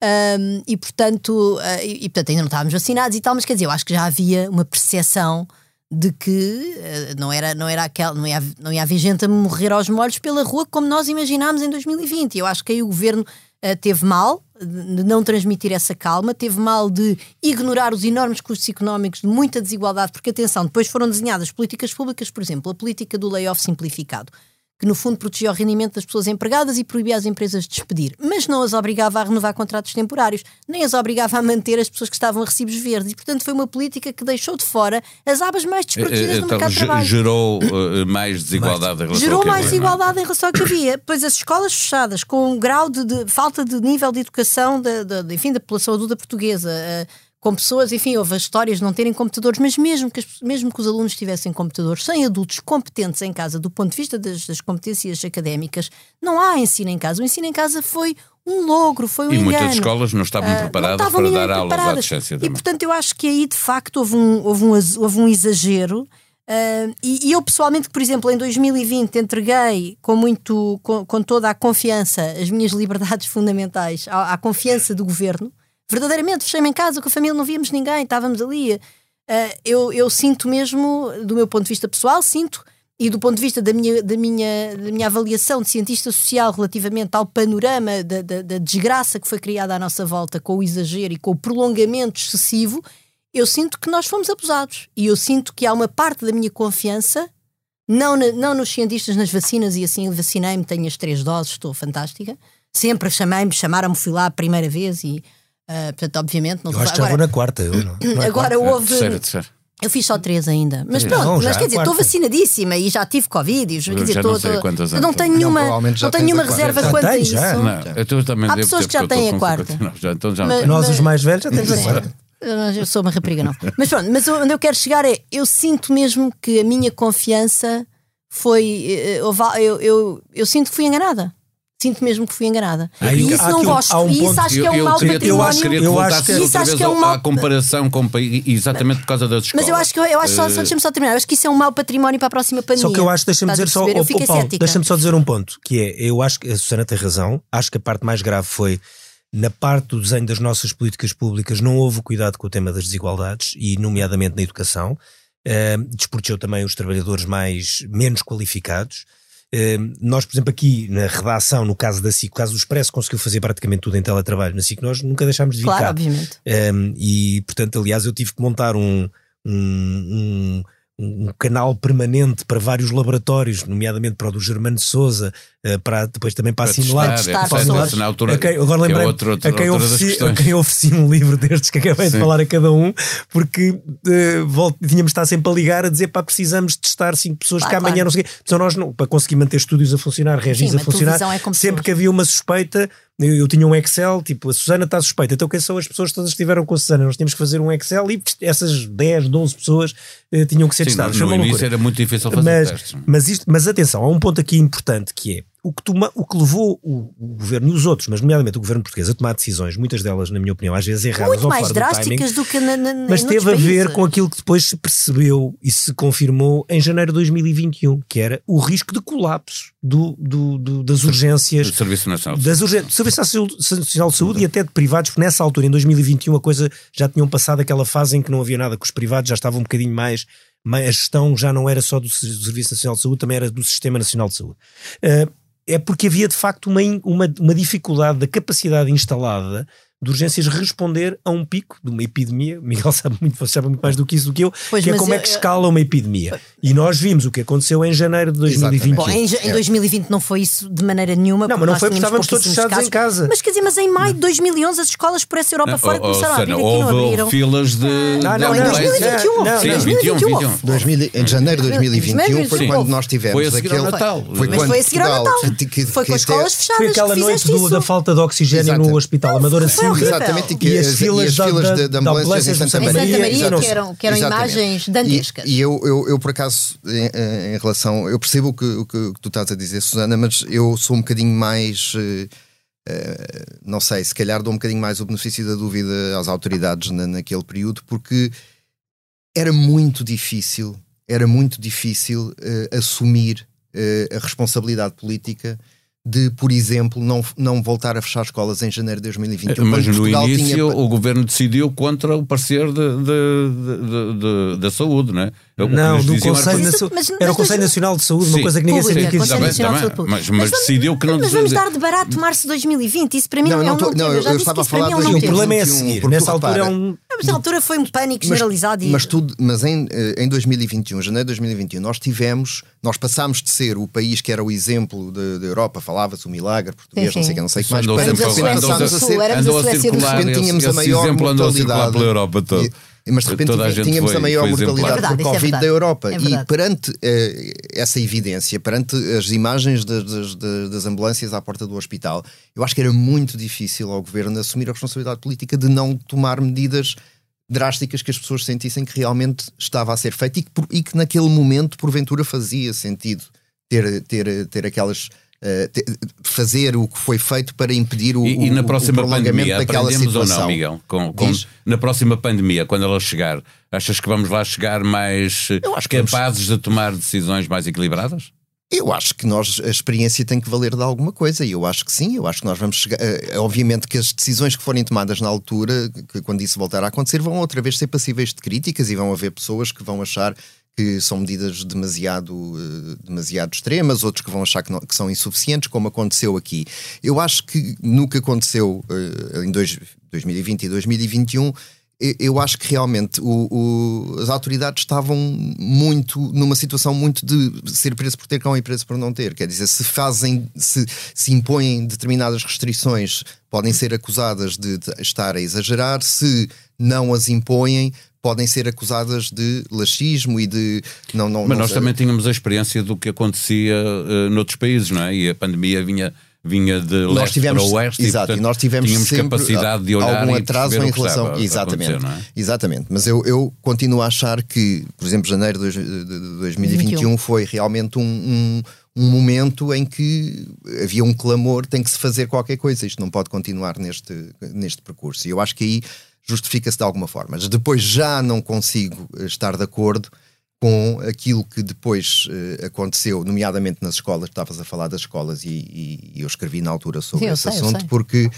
Um, e, portanto, uh, e, e, portanto, ainda não estávamos vacinados e tal, mas quer dizer, eu acho que já havia uma percepção de que uh, não, era, não, era aquel, não, ia, não ia haver gente a morrer aos molhos pela rua como nós imaginámos em 2020. Eu acho que aí o governo uh, teve mal de não transmitir essa calma, teve mal de ignorar os enormes custos económicos de muita desigualdade, porque atenção, depois foram desenhadas políticas públicas, por exemplo, a política do layoff simplificado que no fundo protegia o rendimento das pessoas empregadas e proibia as empresas de despedir, mas não as obrigava a renovar contratos temporários, nem as obrigava a manter as pessoas que estavam a recibos verdes. E, portanto, foi uma política que deixou de fora as abas mais desprotegidas então, do mercado de trabalho. Gerou uh, mais desigualdade em relação Gerou ao que mais havia, desigualdade em relação ao que havia. Pois as escolas fechadas, com um grau de, de falta de nível de educação da, da, enfim, da população adulta portuguesa. Uh, com pessoas, enfim, houve as histórias de não terem computadores, mas mesmo que, mesmo que os alunos tivessem computadores, sem adultos competentes em casa, do ponto de vista das, das competências académicas, não há ensino em casa. O ensino em casa foi um logro, foi um e engano. muitas escolas não estavam Ah, preparadas não estavam para dar aulas à distância E também. portanto eu acho que aí de facto houve um, houve um, houve um exagero. ah, e, e eu pessoalmente, por exemplo, em 2020 entreguei com muito, com, com toda a confiança as minhas liberdades fundamentais à, à confiança do governo, verdadeiramente fechei-me em casa com a família, não víamos ninguém, estávamos ali. Ah, eu, eu sinto mesmo, do meu ponto de vista pessoal, sinto, e do ponto de vista da minha, da minha, da minha avaliação de cientista social relativamente ao panorama da, da, da desgraça que foi criada à nossa volta com o exagero e com o prolongamento excessivo, eu sinto que nós fomos abusados. E eu sinto que há uma parte da minha confiança, não, na- não nos cientistas, nas vacinas, e assim vacinei-me, tenho as três doses, estou fantástica. Sempre chamei-me, chamaram-me, fui lá a primeira vez e, ah, portanto, obviamente, não Eu acho que já vou na quarta. Eu não, não é Agora quarta. houve. Terceira, terceira. Eu fiz só três ainda. Mas pronto, Não, já mas quer dizer, estou vacinadíssima e já tive Covid. E, quer Eu dizer, já não estou- quantas eu não tenho Não, nenhuma, não tenho nenhuma reserva Já quanto a isso. já. Não, eu tô- também Há pessoas que já eu têm tô a quarta. 59 já, então já Mas-. Nós, os mais velhos, já temos a quarta. Eu eu sou uma rapariga, não. Mas pronto, mas onde eu quero chegar é, eu sinto mesmo que a minha confiança foi. eh, houve- Eu, eu, eu sinto que fui enganada. Sinto mesmo que fui enganada. Aí, e isso há não um- gosto. há um e isso acho que é um eu, mau eu património. acho, Eu acho que- Isso acho que é um mau- comparação com exatamente por causa das escolas. Mas eu acho que eu acho só, só Eh, deixa-me só terminar. Eu acho que isso é um mau património para a próxima pandemia. Só que eu acho, deixa-me dizer só? Eu oh, oh, Paulo, deixa-me só dizer um ponto, que é, eu acho que a Susana tem razão, acho que a parte mais grave foi na parte do desenho das nossas políticas públicas não houve cuidado com o tema das desigualdades e nomeadamente na educação, desprotegeu também os trabalhadores mais menos qualificados. Eh, nós, por exemplo, aqui na redação, no caso da SIC, no caso do Expresso, conseguiu fazer praticamente tudo em teletrabalho. Na SIC nós nunca deixámos de vir Claro, cá. obviamente. Um, e, portanto, aliás, eu tive que montar um, um, um, um canal permanente para vários laboratórios, nomeadamente para o do Germano de Souza, uh, para, depois também para, Para assinalar. testar, é, para assinalar. testar, altura, quem- agora que é lembrei outro- outra- a, quem ofereci, a quem ofereci um livro destes que acabei de Sim. falar a cada um, porque uh, volto, tínhamos de estar sempre a ligar a dizer pá, precisamos testar cinco pessoas Claro, que amanhã claro. não sei o quê. Então nós não, para conseguir manter estúdios a funcionar, regis Sim, a funcionar, é sempre que havia uma suspeita, eu, eu tinha um Excel, tipo, a Susana está suspeita, então quem são as pessoas que todas estiveram com a Susana? Nós tínhamos que fazer um Excel e essas 10, 12 pessoas eh, tinham que ser Sim, testadas. no uma início loucura. era muito difícil fazer mas, testes. mas, isto, mas atenção, há um ponto aqui importante que é o que, toma, o que levou o, o governo e os outros, mas nomeadamente o governo português, a tomar decisões, muitas delas, na minha opinião, às vezes erradas Muito ou mais fora do drásticas timing, do que na, na, mas em teve a ver países. com aquilo que depois se percebeu e se confirmou em janeiro de 2021, que era o risco de colapso do, do- do- das urgências Do Serviço Nacional. das urgências, do Serviço Nacional de Saúde e até de privados, porque nessa altura, em 2021, a coisa já tinham passado aquela fase em que não havia nada com os privados, já estava um bocadinho mais, a gestão já não era só do Se- do Serviço Nacional de Saúde, também era do Sistema Nacional de Saúde. Eh, é porque havia de facto uma, uma, uma dificuldade da capacidade instalada de urgências responder a um pico de uma epidemia. O Miguel sabe muito, você sabe muito mais do que isso do que eu, Pois, que é como eu- é que escala uma epidemia. E nós vimos o que aconteceu em janeiro de 2021. Bom, em, em 2020 não foi isso de maneira nenhuma. Não, mas não foi porque estávamos todos fechados em casa. Mas quer dizer, mas em maio de 2011 as escolas por essa Europa fora Oh, começaram a abrir Susana, aqui, não houve abriram. filas de. Não, de não, Em não, ambulâncias. 2021 houve. Não, Sim, Em 21, 2021 21. houve. 2000, em janeiro de 2021 foi Sim. quando nós tivemos Foi a seguir aquele. Natal. Foi Mas quando foi a seguir ao Natal. Foi com as escolas fechadas Foi aquela que noite da falta de oxigênio no hospital Amadora Horrível. Exatamente, e, que E as as, filas e as da- filas da- de, de da ambulâncias em Santa Santa Maria. Maria, que eram- que eram imagens dantescas. E, e eu, eu, eu, por acaso, em, em relação. Eu percebo o que, o que- tu estás a dizer, Susana, mas eu sou um bocadinho mais. eh, eh, não sei, se calhar dou um bocadinho mais o benefício da dúvida às autoridades na- naquele período, porque era muito difícil, era muito difícil eh, assumir eh, a responsabilidade política de, por exemplo, não, não voltar a fechar escolas em janeiro de 2021. Mas no início tinha- o governo decidiu contra o parecer de, de- de- de- da saúde, não é? Que Não, do Conselho, Mas- Nacio- mas- era o Conselho Nacional de Saúde, uma Sim. coisa que ninguém sabia que existia. Nacional mas- mas vamos- decidiu que não- Mas vamos dar de barato março de 2020. Isso para mim Não, não, é um tô- não não, Eu estava a falar é um de não O problema é a 2021, seguir. porque Nessa altura é um. Mas na altura foi um pânico Mas- generalizado e. Mas, tudo, mas em, eh, em 2021, janeiro de 2021, nós tivemos, nós passámos de ser o país que era o exemplo da Europa, falava-se o milagre português, Sim, não sei sim. o que, não sei o que mais, para de a repente passámos do a Sul, ser. éramos andou a circular, tínhamos a maior mortalidade. pela Europa toda. E- mas de repente a tínhamos foi- a maior mortalidade exemplar. É verdade, por é Covid da verdade. Europa. É e perante eh, essa evidência, perante as imagens das, das- das- das ambulâncias à porta do hospital, eu acho que era muito difícil ao governo assumir a responsabilidade política de não tomar medidas drásticas que as pessoas sentissem que realmente estava a ser feito e que, por- e que naquele momento, porventura, fazia sentido ter, ter, ter aquelas. Eh, fazer o que foi feito para impedir o, E, e na próxima prolongamento pandemia daquela aprendemos ou situação. não, Miguel? Com, com- na próxima pandemia, quando ela chegar, achas que vamos lá chegar mais eh, vamos- capazes de tomar decisões mais equilibradas? Eu acho que nós, a experiência tem que valer de alguma coisa e eu acho que sim, eu acho que nós vamos chegar. eh, Obviamente que as decisões que forem tomadas na altura, que quando isso voltar a acontecer, vão outra vez ser passíveis de críticas e vão haver pessoas que vão achar que são medidas demasiado, eh, demasiado extremas, outros que vão achar que, não- que são insuficientes, como aconteceu aqui. Eu acho que no que aconteceu eh, em dois- 2020 e 2021, eu- acho que realmente o- o- as autoridades estavam muito numa situação muito de ser preso por ter cão e preso por não ter. Quer dizer, se fazem, se, se impõem determinadas restrições, podem ser acusadas de, de estar a exagerar, se não as impõem, podem ser acusadas de laxismo e de não não Mas não nós sei. também tínhamos a experiência do que acontecia eh, noutros países, não é? E a pandemia vinha, vinha de nós leste tivemos, para oeste exato, e, portanto, e nós tivemos tínhamos sempre capacidade de olhar algum atraso em relação exatamente, é? exatamente. Mas eu, eu continuo a achar que, por exemplo, janeiro de dois- de- de 2021 foi realmente um, um, um momento em que havia um clamor, tem que se fazer qualquer coisa, isto não pode continuar neste, neste percurso. E eu acho que aí justifica-se de alguma forma. Mas depois já não consigo eh, estar de acordo com aquilo que depois eh, aconteceu, nomeadamente nas escolas, estavas a falar das escolas e, e- e eu escrevi na altura sobre Sim, esse sei, assunto porque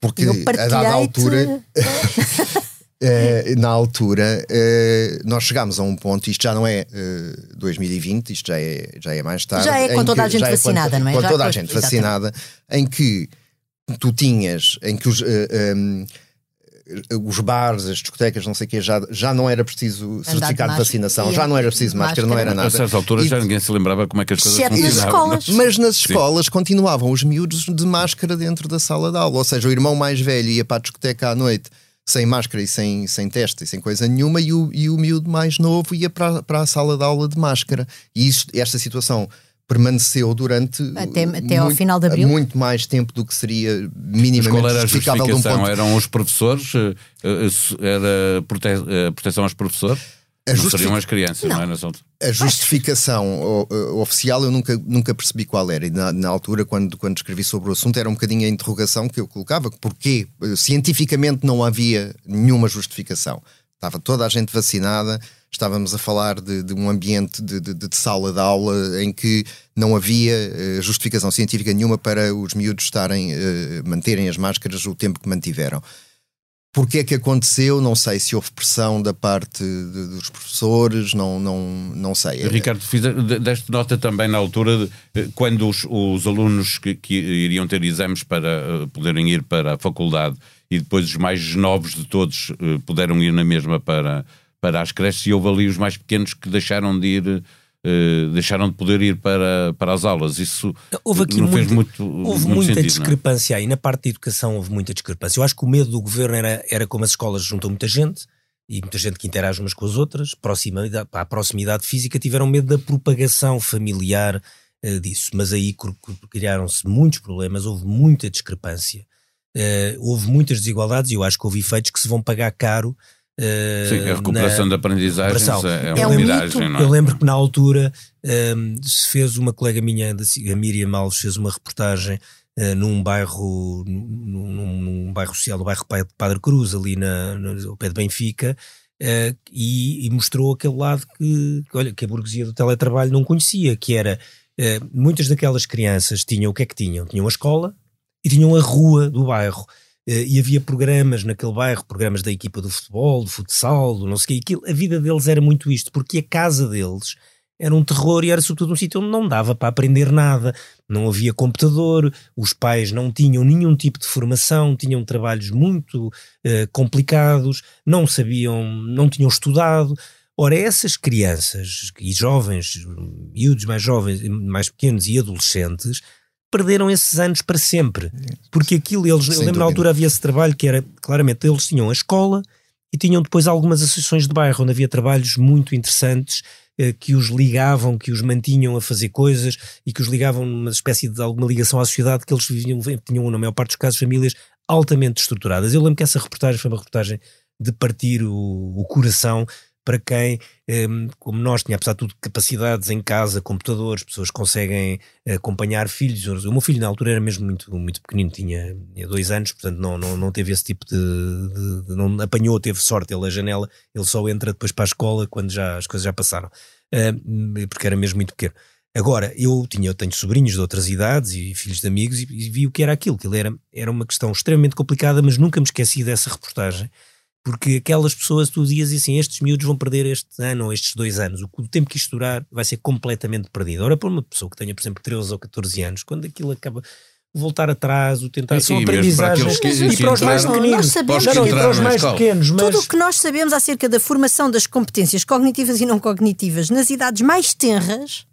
porque a dada altura eh, na altura eh, nós chegámos a um ponto, isto já não é eh, 2020, isto já é, já é mais tarde. Já é com toda a que- gente já vacinada, com, não é? Com Já toda a gente exatamente. vacinada, em que tu tinhas, em que os, um, os bares, as discotecas, não sei o quê, já, já não era preciso certificado de vacinação, já não era preciso máscara, não era nada. A certa altura E- já ninguém se lembrava como é que as coisas Exceto nas funcionavam. escolas. mas nas Sim. escolas continuavam os miúdos de máscara dentro da sala de aula. Ou seja, o irmão mais velho ia para a discoteca à noite sem máscara e sem, sem teste e sem coisa nenhuma, e o, e o miúdo mais novo ia para, para a sala de aula de máscara. E isto, esta situação permaneceu durante Até- até ao muito- final de abril? muito mais tempo do que seria Mas minimamente qual era a justificável de um justificação? ponto Eram os professores? eh, eh, Era prote eh, proteção aos professores? A Não justific- seriam as crianças, não, é? Nessa altura. A justificação oficial eu nunca, nunca percebi qual era. E na, na altura, quando, quando escrevi sobre o assunto, era um bocadinho a interrogação que eu colocava. Porquê? Cientificamente não havia nenhuma justificação. Estava toda a gente vacinada, estávamos a falar de, de um ambiente de, de- de sala de aula em que não havia eh, justificação científica nenhuma para os miúdos estarem, eh, manterem as máscaras o tempo que mantiveram. Porquê é que aconteceu? Não sei se houve pressão da parte dos professores, não, não, não sei. Ricardo, fiz, de- deste nota também na altura, de, eh, quando os, os alunos que, que iriam ter exames para eh, poderem ir para a faculdade e depois os mais novos de todos eh, puderam ir na mesma para, para as creches e houve ali os mais pequenos que deixaram de ir, eh, deixaram de poder ir para, para as aulas. Isso Houve aqui não fez muito- houve muito muita sentido, é? discrepância aí. Na parte da educação houve muita discrepância. Eu acho que o medo do governo era, era como as escolas juntam muita gente e muita gente que interage umas com as outras, proximidade, a proximidade física, tiveram medo da propagação familiar eh, disso. Mas aí cr- cr- criaram-se muitos problemas, houve muita discrepância, eh, houve muitas desigualdades e eu acho que houve efeitos que se vão pagar caro. Eh, Sim, a recuperação aprendizagens recuperação. é, é uma lembro- miragem, não é? Eu lembro que na altura hum, se fez uma colega minha, da a Miriam Alves, fez uma reportagem eh, num bairro num, num- bairro social, no bairro Pa- Padre Cruz, ali na, no, ao pé de Benfica, eh, e, e mostrou aquele lado que, que, olha, que a burguesia do teletrabalho não conhecia, que era eh, muitas daquelas crianças tinham o que é que tinham? Tinham a escola e tinham a rua do bairro. Eh, e havia programas naquele bairro, programas da equipa do futebol, do futsal, do não sei o quê. Aquilo, a vida deles era muito isto, porque a casa deles era um terror e era sobretudo um sítio onde não dava para aprender nada, não havia computador, os pais não tinham nenhum tipo de formação, tinham trabalhos muito eh, complicados, não sabiam, não tinham estudado. Ora, essas crianças e jovens, miúdos mais jovens, mais pequenos e adolescentes, perderam esses anos para sempre. Porque aquilo, eles, eu lembro na altura havia esse trabalho que era, claramente, eles tinham a escola e tinham depois algumas associações de bairro, onde havia trabalhos muito interessantes eh, que os ligavam, que os mantinham a fazer coisas e que os ligavam numa espécie de alguma ligação à sociedade que eles viviam, tinham, na maior parte dos casos, famílias altamente estruturadas. Eu lembro que essa reportagem foi uma reportagem de partir o, o coração para quem, ehm, como nós, tinha apesar de tudo capacidades em casa, computadores, pessoas conseguem acompanhar filhos. O meu filho na altura era mesmo muito, muito pequenino, tinha, tinha dois anos, portanto não, não, não teve esse tipo de, de, de, não apanhou, teve sorte ele a janela, ele só entra depois para a escola quando já as coisas já passaram, uh, porque era mesmo muito pequeno. Agora, eu tinha, eu tenho sobrinhos de outras idades e filhos de amigos e, e vi o que era aquilo, que era, era uma questão extremamente complicada, mas nunca me esqueci dessa reportagem porque aquelas pessoas, tu dizias assim, estes miúdos vão perder este ano ou estes dois anos, o, o tempo que isto durar vai ser completamente perdido. Ora, para uma pessoa que tenha, por exemplo, 13 ou 14 anos, quando aquilo acaba voltar atrás, o tentar Sim, são aprendizagens para e para os mais pequeninos, Nós sabemos não, não, e que- para os mais pequenos, mas Tudo o que nós sabemos acerca da formação das competências cognitivas e não cognitivas nas idades mais tenras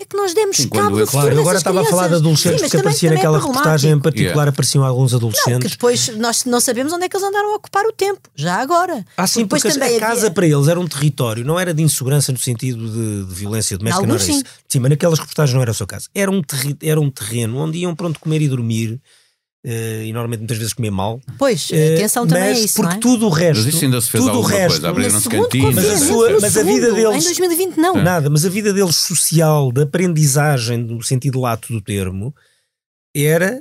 é que nós demos Sim, cabo eu- Claro, eu agora estava a falar de crianças. adolescentes, Sim, porque também- aparecia também é naquela problemático. reportagem em particular, Yeah. apareciam alguns Não, que adolescentes. depois nós não sabemos onde é que eles andaram a ocupar o tempo, já agora. Ah, sim, porque também a casa havia- para eles era um território, não era de insegurança no sentido de, de violência doméstica, não era isso. sim. Sim, mas naquelas reportagens não era o seu caso. Era um, terri- era um terreno onde iam pronto comer e dormir, eh, e normalmente muitas vezes comer mal. Pois, Eh, atenção também mas a isso, porque não é? tudo o resto, Mas isso ainda se fez tudo o alguma resto, coisa, abriram-se No segundo cantinas. Mas a sua- mas a vida segundo, deles- Em 2020 não. Nada, mas a vida deles social, de aprendizagem, no sentido lato do termo, era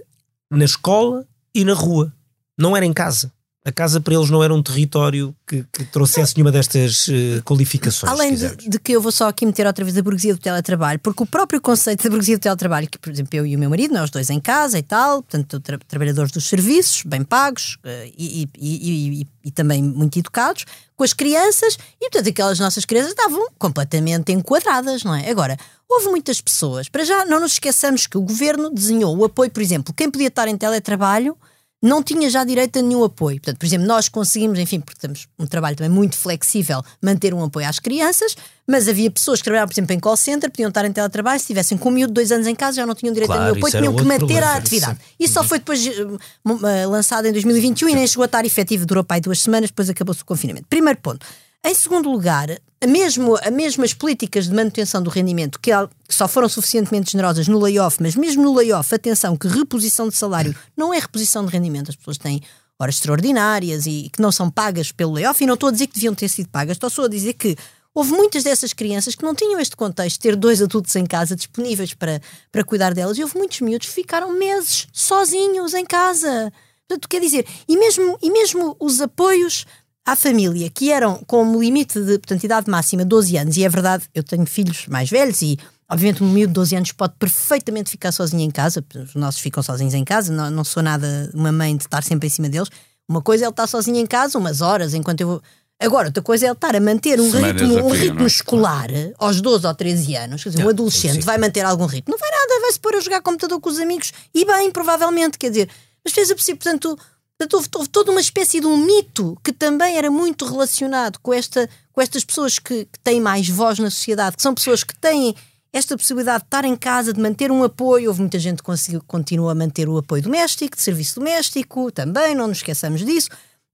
na escola e na rua. Não era em casa. A casa para eles não era um território que, que trouxesse nenhuma destas eh, qualificações. Além de, de que eu vou só aqui meter outra vez a burguesia do teletrabalho, porque o próprio conceito da burguesia do teletrabalho, que por exemplo eu e o meu marido, nós dois em casa e tal, portanto tra- trabalhadores dos serviços, bem pagos e, e- e- e- e também muito educados, com as crianças, e portanto aquelas nossas crianças estavam completamente enquadradas, não é? Agora, houve muitas pessoas, para já não nos esqueçamos que o governo desenhou o apoio, por exemplo, quem podia estar em teletrabalho não tinha já direito a nenhum apoio. Portanto, por exemplo, nós conseguimos, enfim, porque temos um trabalho também muito flexível, manter um apoio às crianças, mas havia pessoas que trabalhavam, por exemplo, em call center, podiam estar em teletrabalho, se tivessem com um miúdo de dois anos em casa, já não tinham direito a Claro, nenhum apoio, tinham que manter problema, a atividade. Isso só foi depois eh, lançado em 2021 e nem chegou a estar efetivo, durou para aí duas semanas, depois acabou-se o confinamento. Primeiro ponto. Em segundo lugar, mesmo, a mesmas políticas de manutenção do rendimento que, só foram suficientemente generosas no layoff, mas mesmo no layoff, atenção, que reposição de salário não é reposição de rendimento, as pessoas têm horas extraordinárias e que não são pagas pelo layoff, e não estou a dizer que deviam ter sido pagas, estou a dizer que houve muitas dessas crianças que não tinham este contexto, ter dois adultos em casa disponíveis para, para cuidar delas, e houve muitos miúdos que ficaram meses sozinhos em casa. Portanto, quer dizer, e mesmo, e mesmo os apoios à família, que eram como limite de portanto, idade máxima 12 anos, e é verdade, eu tenho filhos mais velhos e obviamente um miúdo de 12 anos pode perfeitamente ficar sozinho em casa, os nossos ficam sozinhos em casa, não, não sou nada uma mãe de estar sempre em cima deles. Uma coisa é ele estar sozinho em casa umas horas enquanto eu vou. Agora, outra coisa é ele estar a manter um Semanas ritmo, um ritmo não é? escolar aos 12 ou 13 anos. Quer dizer, um adolescente vai manter algum ritmo. Não vai nada, vai se pôr a jogar computador com os amigos e bem, provavelmente. Quer dizer, mas fez a possível, portanto, portanto houve, houve toda uma espécie de um mito que também era muito relacionado com, esta, com estas pessoas que, que têm mais voz na sociedade, que são pessoas que têm esta possibilidade de estar em casa, de manter um apoio. Houve muita gente que conseguiu, continua a manter o apoio doméstico, de serviço doméstico também, não nos esqueçamos disso.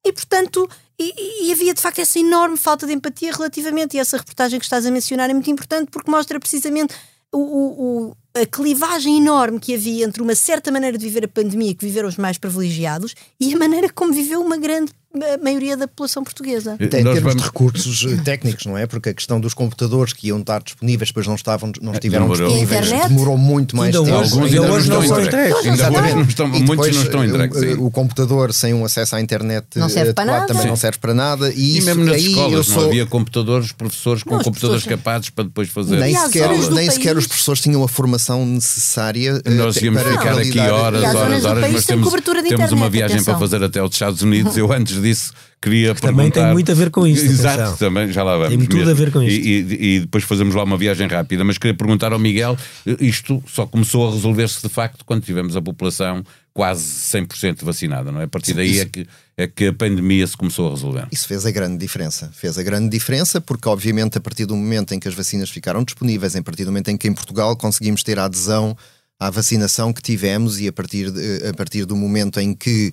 E, portanto, e, e- havia de facto essa enorme falta de empatia relativamente, e essa reportagem que estás a mencionar é muito importante porque mostra precisamente o, o- o- a clivagem enorme que havia entre uma certa maneira de viver a pandemia que viveram os mais privilegiados e a maneira como viveu uma grande a maioria da população portuguesa. Até em termos de recursos eh, técnicos, não é? Porque a questão dos computadores que iam estar disponíveis, depois não estavam, não estiveram Demorou. disponíveis, Internet? demorou muito mais Ainda tempo. hoje- Alguns ainda ainda hoje não não estão são entregues. Ainda hoje não estão, E muitos depois, não estão eh, entregues. o, sim. o computador sem um acesso à internet Não serve para adequado nada. também Sim. não serve para nada. E, E isso, mesmo nas aí escolas sou, não havia computadores, professores com Não, os computadores professores- capazes para depois fazer. nem sequer, nem sequer os professores tinham a formação necessária eh, Nós íamos para ficar aqui horas, horas, horas, mas tem temos, uma viagem para fazer até aos Estados Unidos. Eu antes disso queria Também perguntar. tem muito a ver com isto, Exato, atenção. também já lá vamos. Tem tudo mesmo. a ver com isto. E, e- e depois fazemos lá uma viagem rápida. Mas queria perguntar ao Miguel: isto só começou a resolver-se de facto quando tivemos a população quase 100% vacinada, não é? A partir daí é que, é que a pandemia se começou a resolver. Isso fez a grande diferença. Fez a grande diferença porque, obviamente, a partir do momento em que as vacinas ficaram disponíveis, a partir do momento em que em Portugal conseguimos ter a adesão à vacinação que tivemos e a partir, de- a partir do momento em que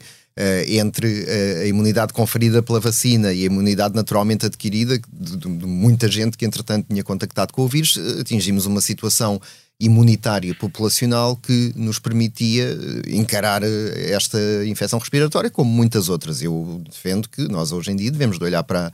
entre eh, a imunidade conferida pela vacina e a imunidade naturalmente adquirida de, de- muita gente que entretanto tinha contactado com o vírus, eh, atingimos uma situação imunitária populacional que nos permitia eh, encarar eh, esta infecção respiratória como muitas outras. Eu defendo que nós hoje em dia devemos de olhar para,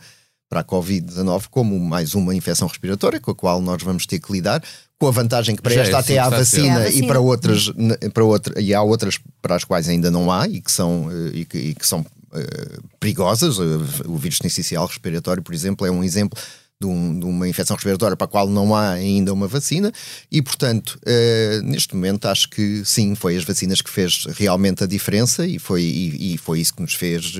para a Covid-19 como mais uma infecção respiratória com a qual nós vamos ter que lidar, com a vantagem que para Já é esta assim até há vacina, É a e vacina. para outras, para outra, e há outras para as quais ainda não há e que são, eh, e que, e que são eh, perigosas. O vírus sincicial respiratório, por exemplo, é um exemplo de, um- de uma infecção respiratória para a qual não há ainda uma vacina e, portanto, eh, neste momento acho que sim, foi as vacinas que fez realmente a diferença e foi, e, e foi isso que nos fez.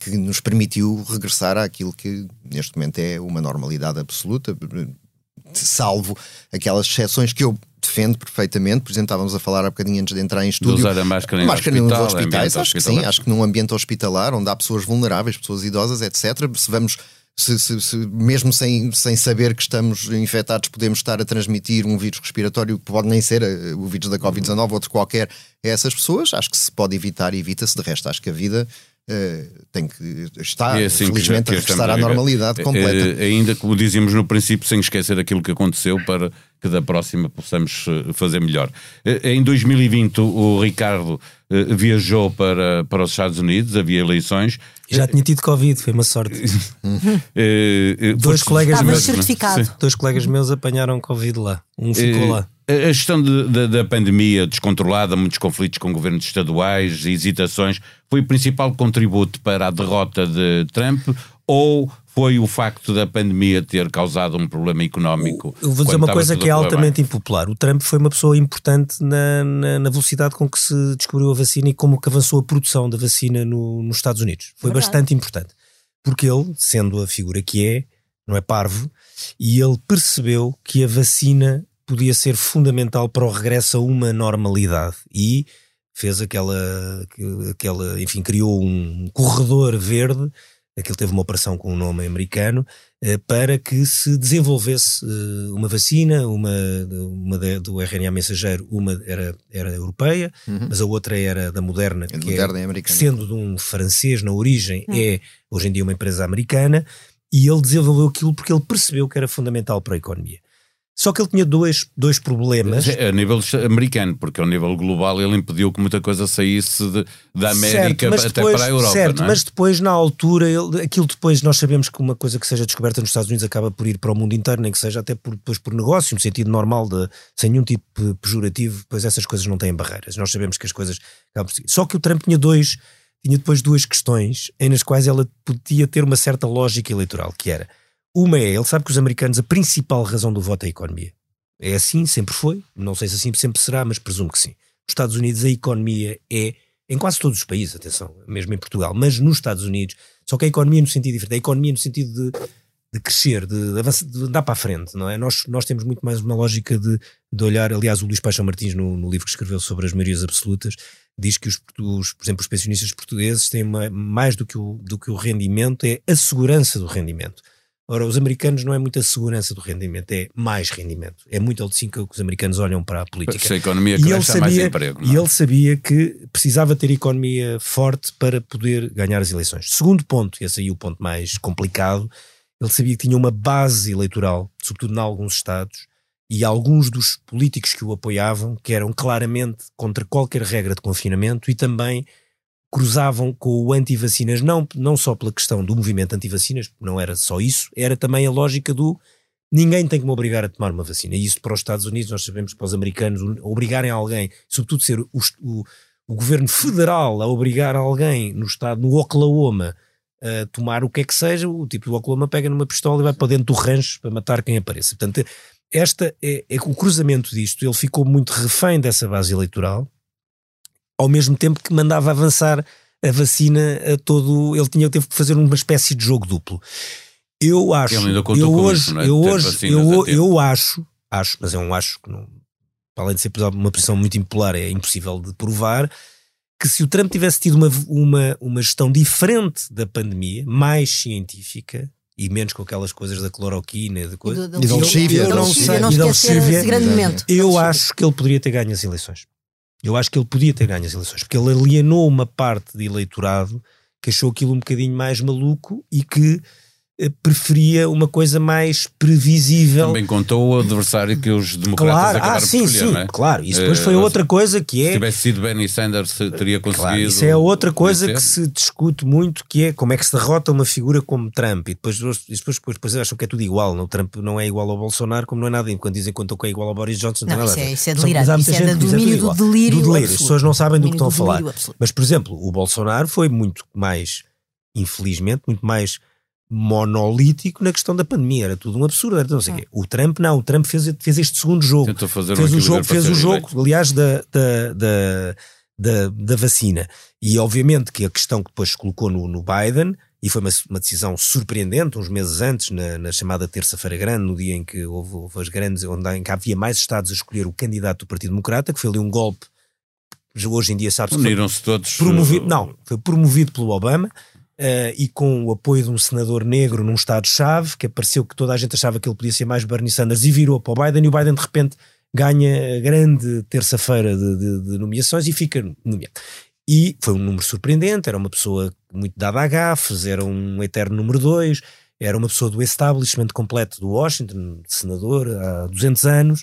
que nos permitiu regressar àquilo que neste momento é uma normalidade absoluta, salvo aquelas exceções que eu defendo perfeitamente. Por exemplo, estávamos a falar há bocadinho antes de entrar em estúdio. usar a máscara em máscara hospital, nos hospitais, acho que sim, acho que num ambiente hospitalar onde há pessoas vulneráveis, pessoas idosas, etc. Se vamos. Se, se- se- mesmo sem, sem saber que estamos infectados, podemos estar a transmitir um vírus respiratório que pode nem ser eh, o vírus da Covid-19, outro qualquer, a essas pessoas, acho que se pode evitar e evita-se. De resto, acho que a vida eh, tem que estar, É assim felizmente, a que estamos regressar à normalidade Eh, completa. eh, ainda como dizíamos no princípio, sem esquecer aquilo que aconteceu para que da próxima possamos eh, fazer melhor. Eh, Em 2020 o Ricardo viajou para, para os Estados Unidos, havia eleições. Já tinha tido Covid, foi uma sorte. Dois colegas Estava meus, dois colegas meus apanharam Covid lá. Um ficou lá. A gestão de- da- da pandemia descontrolada, muitos conflitos com governos estaduais, hesitações, foi o principal contributo para a derrota de Trump ou foi o facto da pandemia ter causado um problema económico? Eu vou dizer uma coisa que é altamente impopular. O Trump foi uma pessoa importante na, na, na velocidade com que se descobriu a vacina e como que avançou a produção da vacina no- nos Estados Unidos. Foi Verdade. bastante importante. Porque ele, sendo a figura que é, não é parvo, e ele percebeu que a vacina podia ser fundamental para o regresso a uma normalidade. E fez aquela, aquela enfim, criou um corredor verde aquilo teve uma operação com um nome americano, eh, para que se desenvolvesse eh, uma vacina, uma, uma do RNA mensageiro, uma era, era europeia, Uhum. mas a outra era da Moderna, A que Moderna é, é americana. sendo de um francês na origem, Hum. é hoje em dia uma empresa americana, e ele desenvolveu aquilo porque ele percebeu que era fundamental para a economia. Só que ele tinha dois, dois problemas. A nível americano, porque ao nível global ele impediu que muita coisa saísse de- da América Certo, até depois- para a Europa. Certo, é? mas depois, na altura, ele- aquilo depois nós sabemos que uma coisa que seja descoberta nos Estados Unidos acaba por ir para o mundo inteiro, nem que seja até por, depois por negócio, no sentido normal, de, sem nenhum tipo de pejorativo, pois essas coisas não têm barreiras. Nós sabemos que as coisas acabam por seguir. Só que o Trump tinha dois, tinha depois duas questões em nas quais ela podia ter uma certa lógica eleitoral, que era uma é, ele sabe que os americanos, a principal razão do voto é a economia. É assim, sempre foi. Não sei se assim sempre será, mas presumo que sim. Nos Estados Unidos, a economia é, em quase todos os países, atenção, mesmo em Portugal, mas nos Estados Unidos, só que a economia no sentido diferente, a economia no sentido de, de crescer, de, avançar, de andar para a frente, não é? Nós, nós temos muito mais uma lógica de, de olhar, aliás, o Luís Paixão Martins, no, no livro que escreveu sobre as maiorias absolutas, diz que, os, os, por exemplo, os pensionistas portugueses têm uma- mais do que, o, do que o rendimento, é a segurança do rendimento. Ora, os americanos não é muita segurança do rendimento, é mais rendimento. É muito assim que os americanos olham para a política. Se a economia E ele há mais sabia- emprego. E não é? ele sabia que precisava ter economia forte para poder ganhar as eleições. Segundo ponto, e esse aí é o ponto mais complicado, ele sabia que tinha uma base eleitoral, sobretudo em alguns estados, e alguns dos políticos que o apoiavam, que eram claramente contra qualquer regra de confinamento e também cruzavam com o anti-vacinas, não, não só pela questão do movimento anti-vacinas, não era só isso, era também a lógica do ninguém tem que me obrigar a tomar uma vacina. E isso para os Estados Unidos, nós sabemos que para os americanos, obrigarem alguém, sobretudo ser o, o, o governo federal a obrigar alguém no estado, no Oklahoma, a tomar o que é que seja, o tipo do Oklahoma pega numa pistola e vai para dentro do rancho para matar quem apareça. Portanto, esta é, é o cruzamento disto, ele ficou muito refém dessa base eleitoral, ao mesmo tempo que mandava avançar a vacina a todo. Ele tinha, teve que fazer uma espécie de jogo duplo. Eu acho. Eu hoje, isso, não é? eu hoje, eu, eu acho, acho, mas é um acho que não, para além de ser uma posição muito impopular, é impossível de provar. Que se o Trump tivesse tido uma, uma, uma gestão diferente da pandemia, mais científica, e menos com aquelas coisas da cloroquina, de coisa, E E da lexívia, eu da não sei, não e da grande momento. Eu acho que ele poderia ter ganho as eleições. Eu acho que ele podia ter ganho as eleições, porque ele alienou uma parte de eleitorado que achou aquilo um bocadinho mais maluco e que preferia uma coisa mais previsível. Também contou o adversário que os democratas Claro, ah, acabaram sim, por escolher, sim, não é? claro. Isso depois Eh, foi outra coisa que Se é. tivesse sido Bernie Sanders, teria conseguido. Claro, isso é outra coisa vencer. que se discute muito, que é como é que se derrota uma figura como Trump. E depois, depois, depois, depois acham que é tudo igual. Não? O Trump não é igual ao Bolsonaro, como não é nada. Quando dizem quanto é igual ao Boris Johnson, não, Não, tem nada isso é- isso é que delirante. há muita Isso é gente do que domínio do delírio Do delírio. As pessoas não sabem do que Domínio estão a do falar. absoluto. Mas, por exemplo, o Bolsonaro foi muito mais, infelizmente, muito mais monolítico na questão da pandemia. Era tudo um absurdo. Era não sei o quê. O Trump não. O Trump fez, fez este segundo jogo. Tentou fazer um fez o equilíbrio jogo, fez o jogo aliás, da, da, da, da, da vacina. E obviamente que a questão que depois se colocou no, no Biden, e foi uma, uma decisão surpreendente, uns meses antes, na, na chamada Terça-feira Grande, no dia em que houve, houve as grandes, onde em que havia mais Estados a escolher o candidato do Partido Democrata, que foi ali um golpe. Hoje em dia sabe-se Uniram-se todos. promovido, não, foi promovido pelo Obama eh, e com o apoio de um senador negro num estado-chave, que apareceu que toda a gente achava que ele podia ser mais Bernie Sanders e virou para o Biden e o Biden de repente ganha grande terça-feira de, de- de nomeações e fica nomeado. E foi um número surpreendente, era uma pessoa muito dada a gafes, era um eterno número dois, era uma pessoa do establishment completo do Washington, senador há 200 anos,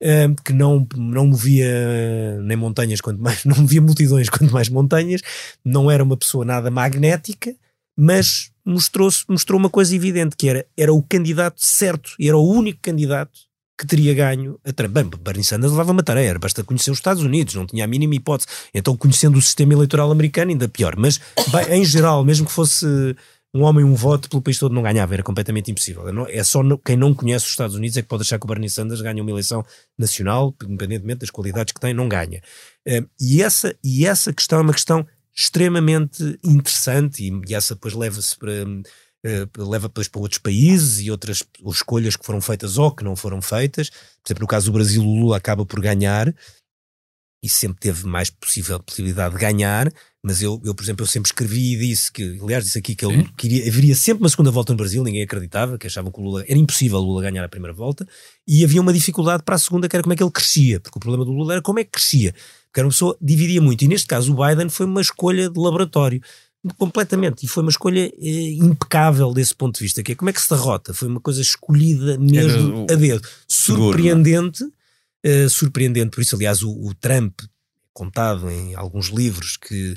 eh, que não, não movia nem montanhas, quanto mais, não movia multidões, quanto mais montanhas, não era uma pessoa nada magnética, mas mostrou-se, mostrou uma coisa evidente, que era, era o candidato certo, e era o único candidato que teria ganho a Trump. Bem, Bernie Sanders levava uma tarefa, basta conhecer os Estados Unidos, não tinha a mínima hipótese. Então, conhecendo o sistema eleitoral americano, ainda pior. Mas, bem, em geral, mesmo que fosse um homem um voto pelo país todo, não ganhava, era completamente impossível. É só no- quem não conhece os Estados Unidos é que pode achar que o Bernie Sanders ganha uma eleição nacional, independentemente das qualidades que tem, não ganha. Eh, E essa, e essa questão é uma questão extremamente interessante e, e essa depois leva-se para eh, leva depois para outros países e outras ou escolhas que foram feitas ou que não foram feitas. Por exemplo, no caso do Brasil, o Lula acaba por ganhar e sempre teve mais possível possibilidade de ganhar, mas eu, eu, por exemplo, eu sempre escrevi e disse que, aliás, disse aqui que ele queria, haveria sempre uma segunda volta no Brasil, ninguém acreditava, que achavam que o Lula era impossível o Lula ganhar a primeira volta, e havia uma dificuldade para a segunda, que era como é que ele crescia, porque o problema do Lula era como é que crescia, porque era uma pessoa dividia muito, e neste caso o Biden foi uma escolha de laboratório. Completamente, e foi uma escolha eh, impecável desse ponto de vista, que é como é que se derrota? Foi uma coisa escolhida mesmo o- a dedo, seguro, é? surpreendente, por isso, aliás, o, o Trump, contado em alguns livros, que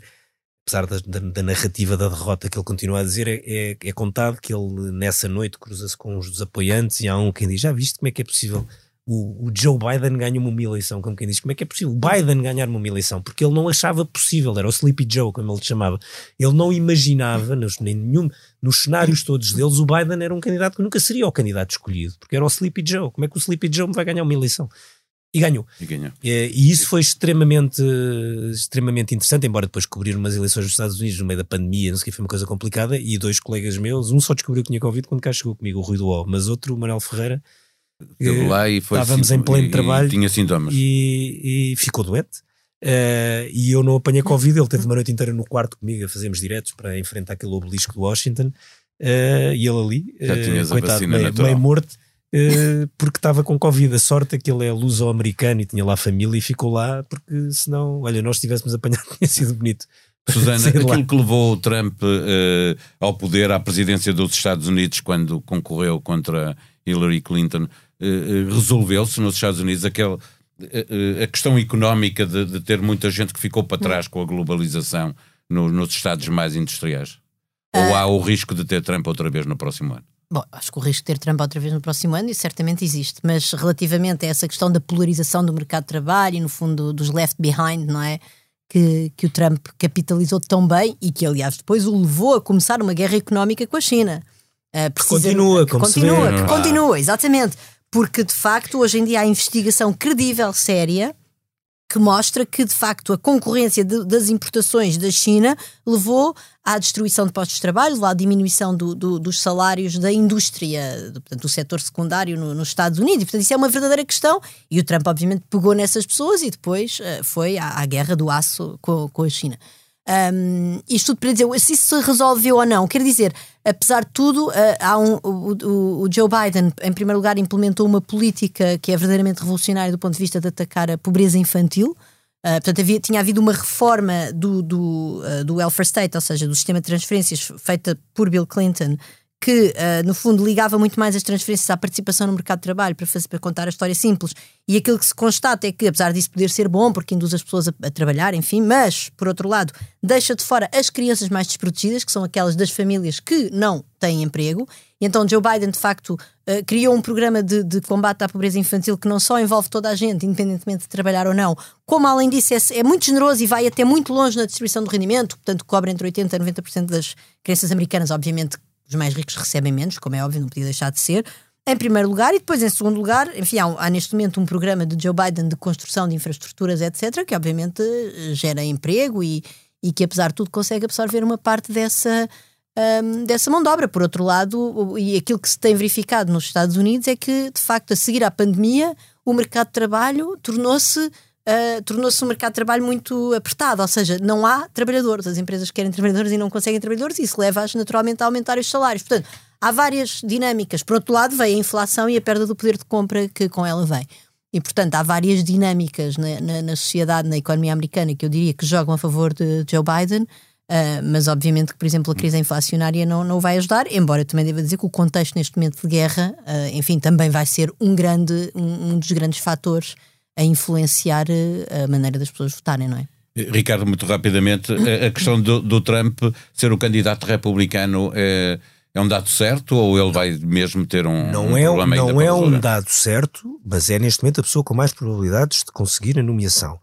apesar da, da- da narrativa da derrota que ele continua a dizer, é, é- é contado que ele nessa noite cruza-se com os dos apoiantes e há um quem diz: Já viste como é que é possível? O, o Joe Biden ganha uma eleição, como quem diz, como é que é possível o Biden ganhar uma eleição? Porque ele não achava possível, era o Sleepy Joe, como ele chamava. Ele não imaginava, nos, nenhum, nos cenários todos deles, o Biden era um candidato que nunca seria o candidato escolhido, porque era o Sleepy Joe. Como é que o Sleepy Joe vai ganhar uma eleição? E ganhou. E ganhou. É, E isso foi extremamente, extremamente interessante, embora depois cobrir umas eleições dos Estados Unidos no meio da pandemia, não sei o que, foi uma coisa complicada, e dois colegas meus, um só descobriu que tinha Covid quando cá chegou comigo, o Rui do O, mas outro, o Manuel Ferreira, Esteve eh, lá e foi estávamos sim- em pleno e- e trabalho tinha sintomas. e, e ficou doente. Eh, e eu não apanhei Covid, ele teve uma noite inteira no quarto comigo a fazermos diretos para enfrentar aquele obelisco de Washington, eh, e ele ali, Já eh, tinhas a coitado, vacina meio, natural. meio morto, eh, porque estava com Covid. A sorte é que ele é luso-americano e tinha lá família e ficou lá, porque senão, olha, nós tivéssemos apanhado, tinha sido bonito. Susana, aquilo que levou o Trump eh, ao poder, à presidência dos Estados Unidos, quando concorreu contra Hillary Clinton, eh, eh, resolveu-se nos Estados Unidos aquele, eh, eh, a questão económica de, de ter muita gente que ficou para trás com a globalização no- nos Estados mais industriais? Ou Ah. há o risco de ter Trump outra vez no próximo ano? Bom, acho que o risco de ter Trump outra vez no próximo ano, isso certamente existe, mas relativamente a essa questão da polarização do mercado de trabalho e, no fundo, dos left behind, não é? Que, que o Trump capitalizou tão bem e que, aliás, depois o levou a começar uma guerra económica com a China. Uh, precisa- continua, que como se continua, vê. que Ah. continua, exatamente. Porque, de facto, hoje em dia há investigação credível, séria, que mostra que, de facto, a concorrência de- das importações da China levou à destruição de postos de trabalho, levou à diminuição do- do- dos salários da indústria, do, portanto, do setor secundário no- nos Estados Unidos. E, portanto, isso é uma verdadeira questão. E o Trump, obviamente, pegou nessas pessoas e depois eh, foi à, à guerra do aço com, com a China. Um, isto tudo para dizer se isso se resolveu ou não. Quer dizer, apesar de tudo, uh, há um, o, o- Joe Biden, em primeiro lugar, implementou uma política que é verdadeiramente revolucionária do ponto de vista de atacar a pobreza infantil. Uh, portanto, havia, tinha havido uma reforma do, do, uh, do welfare state, ou seja, do sistema de transferências feita por Bill Clinton, que uh, no fundo ligava muito mais as transferências à participação no mercado de trabalho para, fazer, para contar a história simples. E aquilo que se constata é que, apesar disso poder ser bom, porque induz as pessoas a, a trabalhar, enfim, mas, por outro lado, deixa de fora as crianças mais desprotegidas, que são aquelas das famílias que não têm emprego. E então Joe Biden, de facto, uh, criou um programa de, de combate à pobreza infantil que não só envolve toda a gente, independentemente de trabalhar ou não, como além disso é, é muito generoso e vai até muito longe na distribuição do rendimento, portanto, cobre entre 80% e 90% das crianças americanas, obviamente os mais ricos recebem menos, como é óbvio, não podia deixar de ser. Em primeiro lugar, e depois em segundo lugar, enfim, há, há neste momento um programa de Joe Biden de construção de infraestruturas, etc., que obviamente gera emprego e, e que, apesar de tudo, consegue absorver uma parte dessa, hum, dessa mão de obra. Por outro lado, e aquilo que se tem verificado nos Estados Unidos é que, de facto, a seguir à pandemia, o mercado de trabalho tornou-se Uh, tornou-se um mercado de trabalho muito apertado, ou seja, não há trabalhadores, as empresas querem trabalhadores e não conseguem trabalhadores, e isso leva-as naturalmente a aumentar os salários. Portanto, há várias dinâmicas. Por outro lado, vem a inflação e a perda do poder de compra que com ela vem. E, portanto, há várias dinâmicas na, na, na sociedade, na economia americana, que eu diria que jogam a favor de Joe Biden. Uh, mas obviamente que, por exemplo, a crise inflacionária não, não vai ajudar, embora eu também deva dizer que o contexto neste momento de guerra, uh, enfim, também vai ser um grande, um, um dos grandes fatores a influenciar uh, a maneira das pessoas votarem, não é? Ricardo, muito rapidamente, a, a questão do, do Trump ser o candidato republicano é, é um dado certo ou ele vai mesmo ter um, Não um é, problema não é um dado certo, mas é neste momento a pessoa com mais probabilidades de conseguir a nomeação.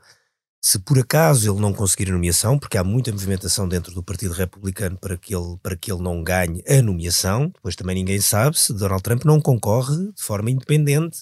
Se por acaso ele não conseguir a nomeação, porque há muita movimentação dentro do Partido Republicano para que ele, para que ele não ganhe a nomeação, depois também ninguém sabe se Donald Trump não concorre de forma independente,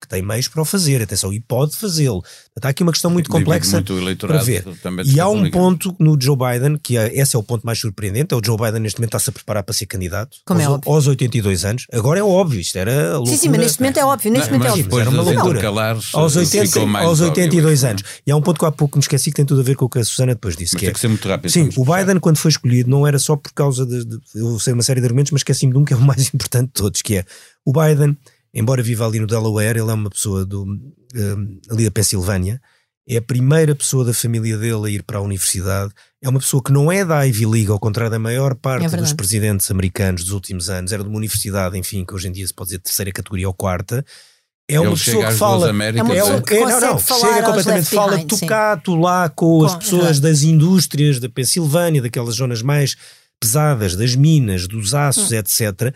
que tem meios para o fazer, atenção, e pode fazê-lo. Há aqui uma questão muito complexa muito para ver. E há um ponto no Joe Biden, que é, esse é o ponto mais surpreendente, é o Joe Biden neste momento está-se a preparar para ser candidato Como é aos, óbvio. aos 82 anos. Agora é óbvio, isto era a loucura. Sim, sim, mas neste momento é óbvio, neste momento é óbvio. depois Era uma loucura. aos, eh, 80, ficou mais aos óbvio. 82 anos. E há um ponto que há pouco me esqueci que tem tudo a ver com o que a Susana depois disse. Mas que tem é, que ser muito rápido. Sim, o. Biden, quando foi escolhido, não era só por causa de. de eu sei uma série de argumentos, mas esqueci-me de um que é o mais importante de todos, que é o Biden, embora viva ali no Delaware, ele é uma pessoa do, um, ali da Pensilvânia, é a primeira pessoa da família dele a ir para a universidade. É uma pessoa que não é da Ivy League, ao contrário da maior parte É dos presidentes americanos dos últimos anos, era de uma universidade, enfim, que hoje em dia se pode dizer terceira categoria ou quarta. É uma Ele pessoa chega que fala. Américas, É uma É, pessoa um- que é, não, não, chega completamente, fala behind, tu sim. cá, tu lá, com, Com- as pessoas exato. das indústrias da Pensilvânia, daquelas zonas mais pesadas, das minas, dos aços, Hum. etc.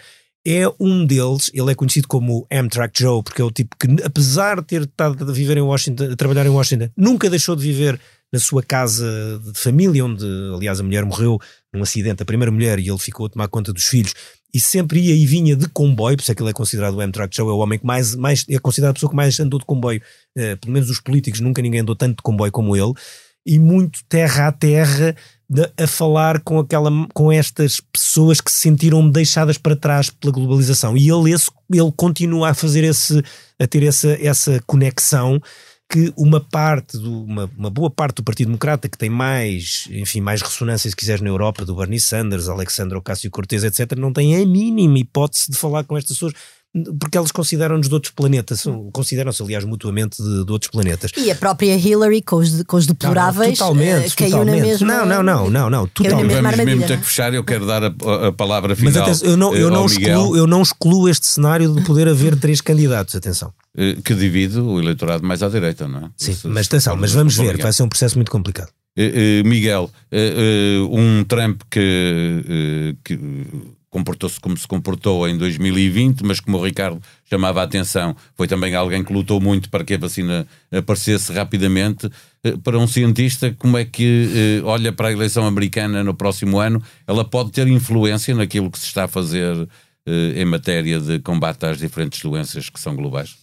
É um deles, ele é conhecido como Amtrak Joe, porque é o tipo que, apesar de ter estado a viver em Washington, a trabalhar em Washington, nunca deixou de viver na sua casa de família, onde, aliás, a mulher morreu num acidente, a primeira mulher, e ele ficou a tomar conta dos filhos, e sempre ia e vinha de comboio, por isso é que ele é considerado o Amtrak Joe, é o homem que mais, mais é considerado a pessoa que mais andou de comboio, eh, pelo menos os políticos, nunca ninguém andou tanto de comboio como ele, e muito terra a terra de- a falar com aquela com estas pessoas que se sentiram deixadas para trás pela globalização. E ele esse, ele continua a fazer esse a ter essa essa conexão que uma parte do, uma, uma boa parte do Partido Democrata que tem mais enfim mais ressonância se quiseres na Europa do Bernie Sanders, Alexandre Ocasio-Cortez etc não tem a mínima hipótese de falar com estas pessoas porque elas consideram-nos de outros planetas consideram-se aliás mutuamente de, de outros planetas E a própria Hillary, com os, com os deploráveis, não, totalmente, eh, caiu totalmente. na mesma. Não, não, não, não, não, totalmente. Vamos mesmo ter que é? fechar. Eu quero dar a, a- palavra final Mas atenção, eu não, eu, eh, não excluo, eu não excluo este cenário de poder haver três candidatos, atenção. eh, que divide o eleitorado mais à direita, não é? Sim, Se- mas atenção, mas a vamos ver, vai ser um processo muito complicado. Miguel, um Trump que, que comportou-se como se comportou em 2020, mas como o Ricardo chamava a atenção, foi também alguém que lutou muito para que a vacina aparecesse rapidamente. Eh, Para um cientista, como é que eh, olha para a eleição americana no próximo ano? Ela pode ter influência naquilo que se está a fazer eh, em matéria de combate às diferentes doenças que são globais?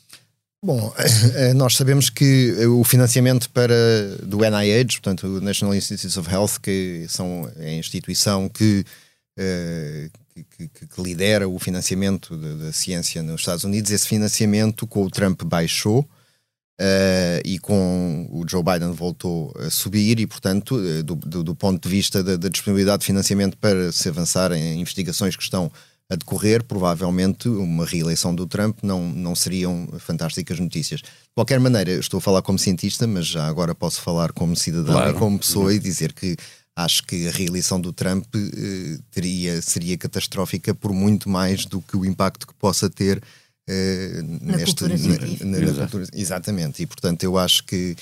Bom, nós sabemos que o financiamento para do NIH, portanto, o National Institutes of Health, que são é a instituição que, que, que- que lidera o financiamento da, ciência nos Estados Unidos, esse financiamento com o Trump baixou. eh, e com o Joe Biden voltou a subir e, portanto, eh, do, do- do ponto de vista da, da disponibilidade de financiamento para se avançar em investigações que estão a decorrer, provavelmente uma reeleição do Trump não, não seriam fantásticas notícias. De qualquer maneira, estou a falar como cientista, mas já agora posso falar como cidadão Claro. e como pessoa e dizer que acho que a reeleição do Trump eh, teria, seria catastrófica por muito mais do que o impacto que possa ter eh, Na neste cultura na- na Exato. cultura- exatamente. E portanto eu acho que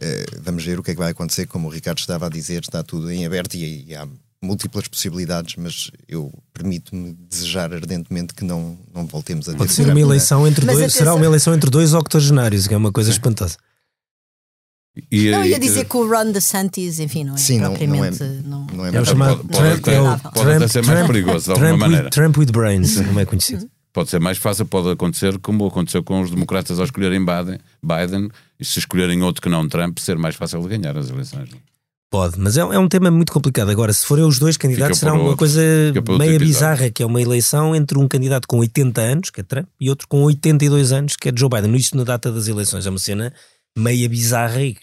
eh, vamos ver o que é que vai acontecer, como o Ricardo estava a dizer, está tudo em aberto e, e há múltiplas possibilidades, mas eu permito-me desejar ardentemente que não, não voltemos a ter Pode ser uma na- eleição entre dois, será uma eleição entre dois octogenários, que é uma coisa espantosa. E, Não, ia dizer que o Ron DeSantis, enfim, não é Sim, não- não é- propriamente. não- não é É o mais- chamado pode- Trump, é o pode até ser mais perigoso, de alguma Trump maneira. With, Trump with brains, como é conhecido. Pode ser mais fácil, pode acontecer como aconteceu com os democratas ao escolherem Biden, Biden e se escolherem outro que não Trump, ser mais fácil de ganhar as eleições. Pode, mas é, é um tema muito complicado. Agora, se forem os dois candidatos, Fica será uma outro- coisa episódio. bizarra, que é uma eleição entre um candidato com 80 anos, que é Trump, e outro com 82 anos, que é Joe Biden. Isto na data das eleições é uma cena meia bizarra e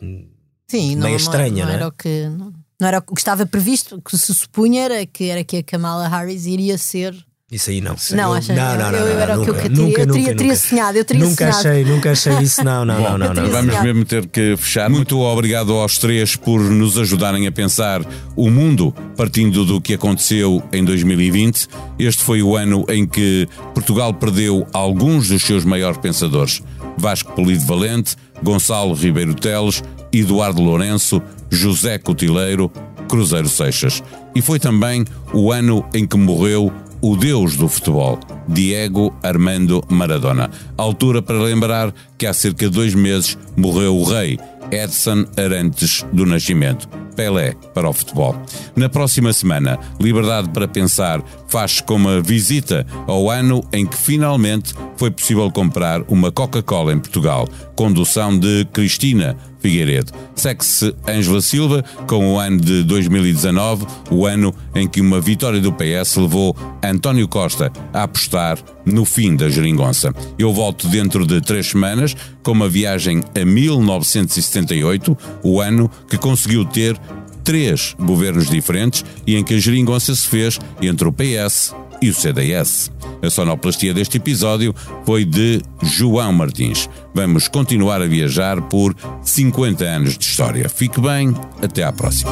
Sim, não, meio não- estranha, não, não é? era o que não, não era o que estava previsto, o que se supunha era que era que a Kamala Harris iria ser. isso aí não. Não, Eu- acha- não, não, não, eu- não, era o que eu nunca, queria- nunca, eu teria- nunca, sonhado, eu teria nunca achei, nunca achei isso. Não, não, não, não, não. Vamos mesmo ter que fechar. Muito obrigado aos três por nos ajudarem a pensar o mundo partindo do que aconteceu em 2020. Este foi o ano em que Portugal perdeu alguns dos seus maiores pensadores: Vasco Polido Valente, Gonçalo Ribeiro Teles, Eduardo Lourenço, José Cotileiro, Cruzeiro Seixas. E foi também o ano em que morreu o deus do futebol, Diego Armando Maradona. Altura para lembrar que há cerca de dois meses morreu o rei Edson Arantes do Nascimento. Pelé para o futebol. Na próxima semana, Liberdade para Pensar faz com uma visita ao ano em que finalmente foi possível comprar uma Coca-Cola em Portugal. Condução de Cristina Figueiredo. Segue-se Ângela Silva com o ano de 2019, o ano em que uma vitória do PS levou António Costa a apostar no fim da geringonça. Eu volto dentro de três semanas com uma viagem a 1978, o ano que conseguiu ter três governos diferentes e em que a geringonça se fez entre o PS e o CDS. A sonoplastia deste episódio foi de João Martins. Vamos continuar a viajar por 50 anos de história. Fique bem, até à próxima.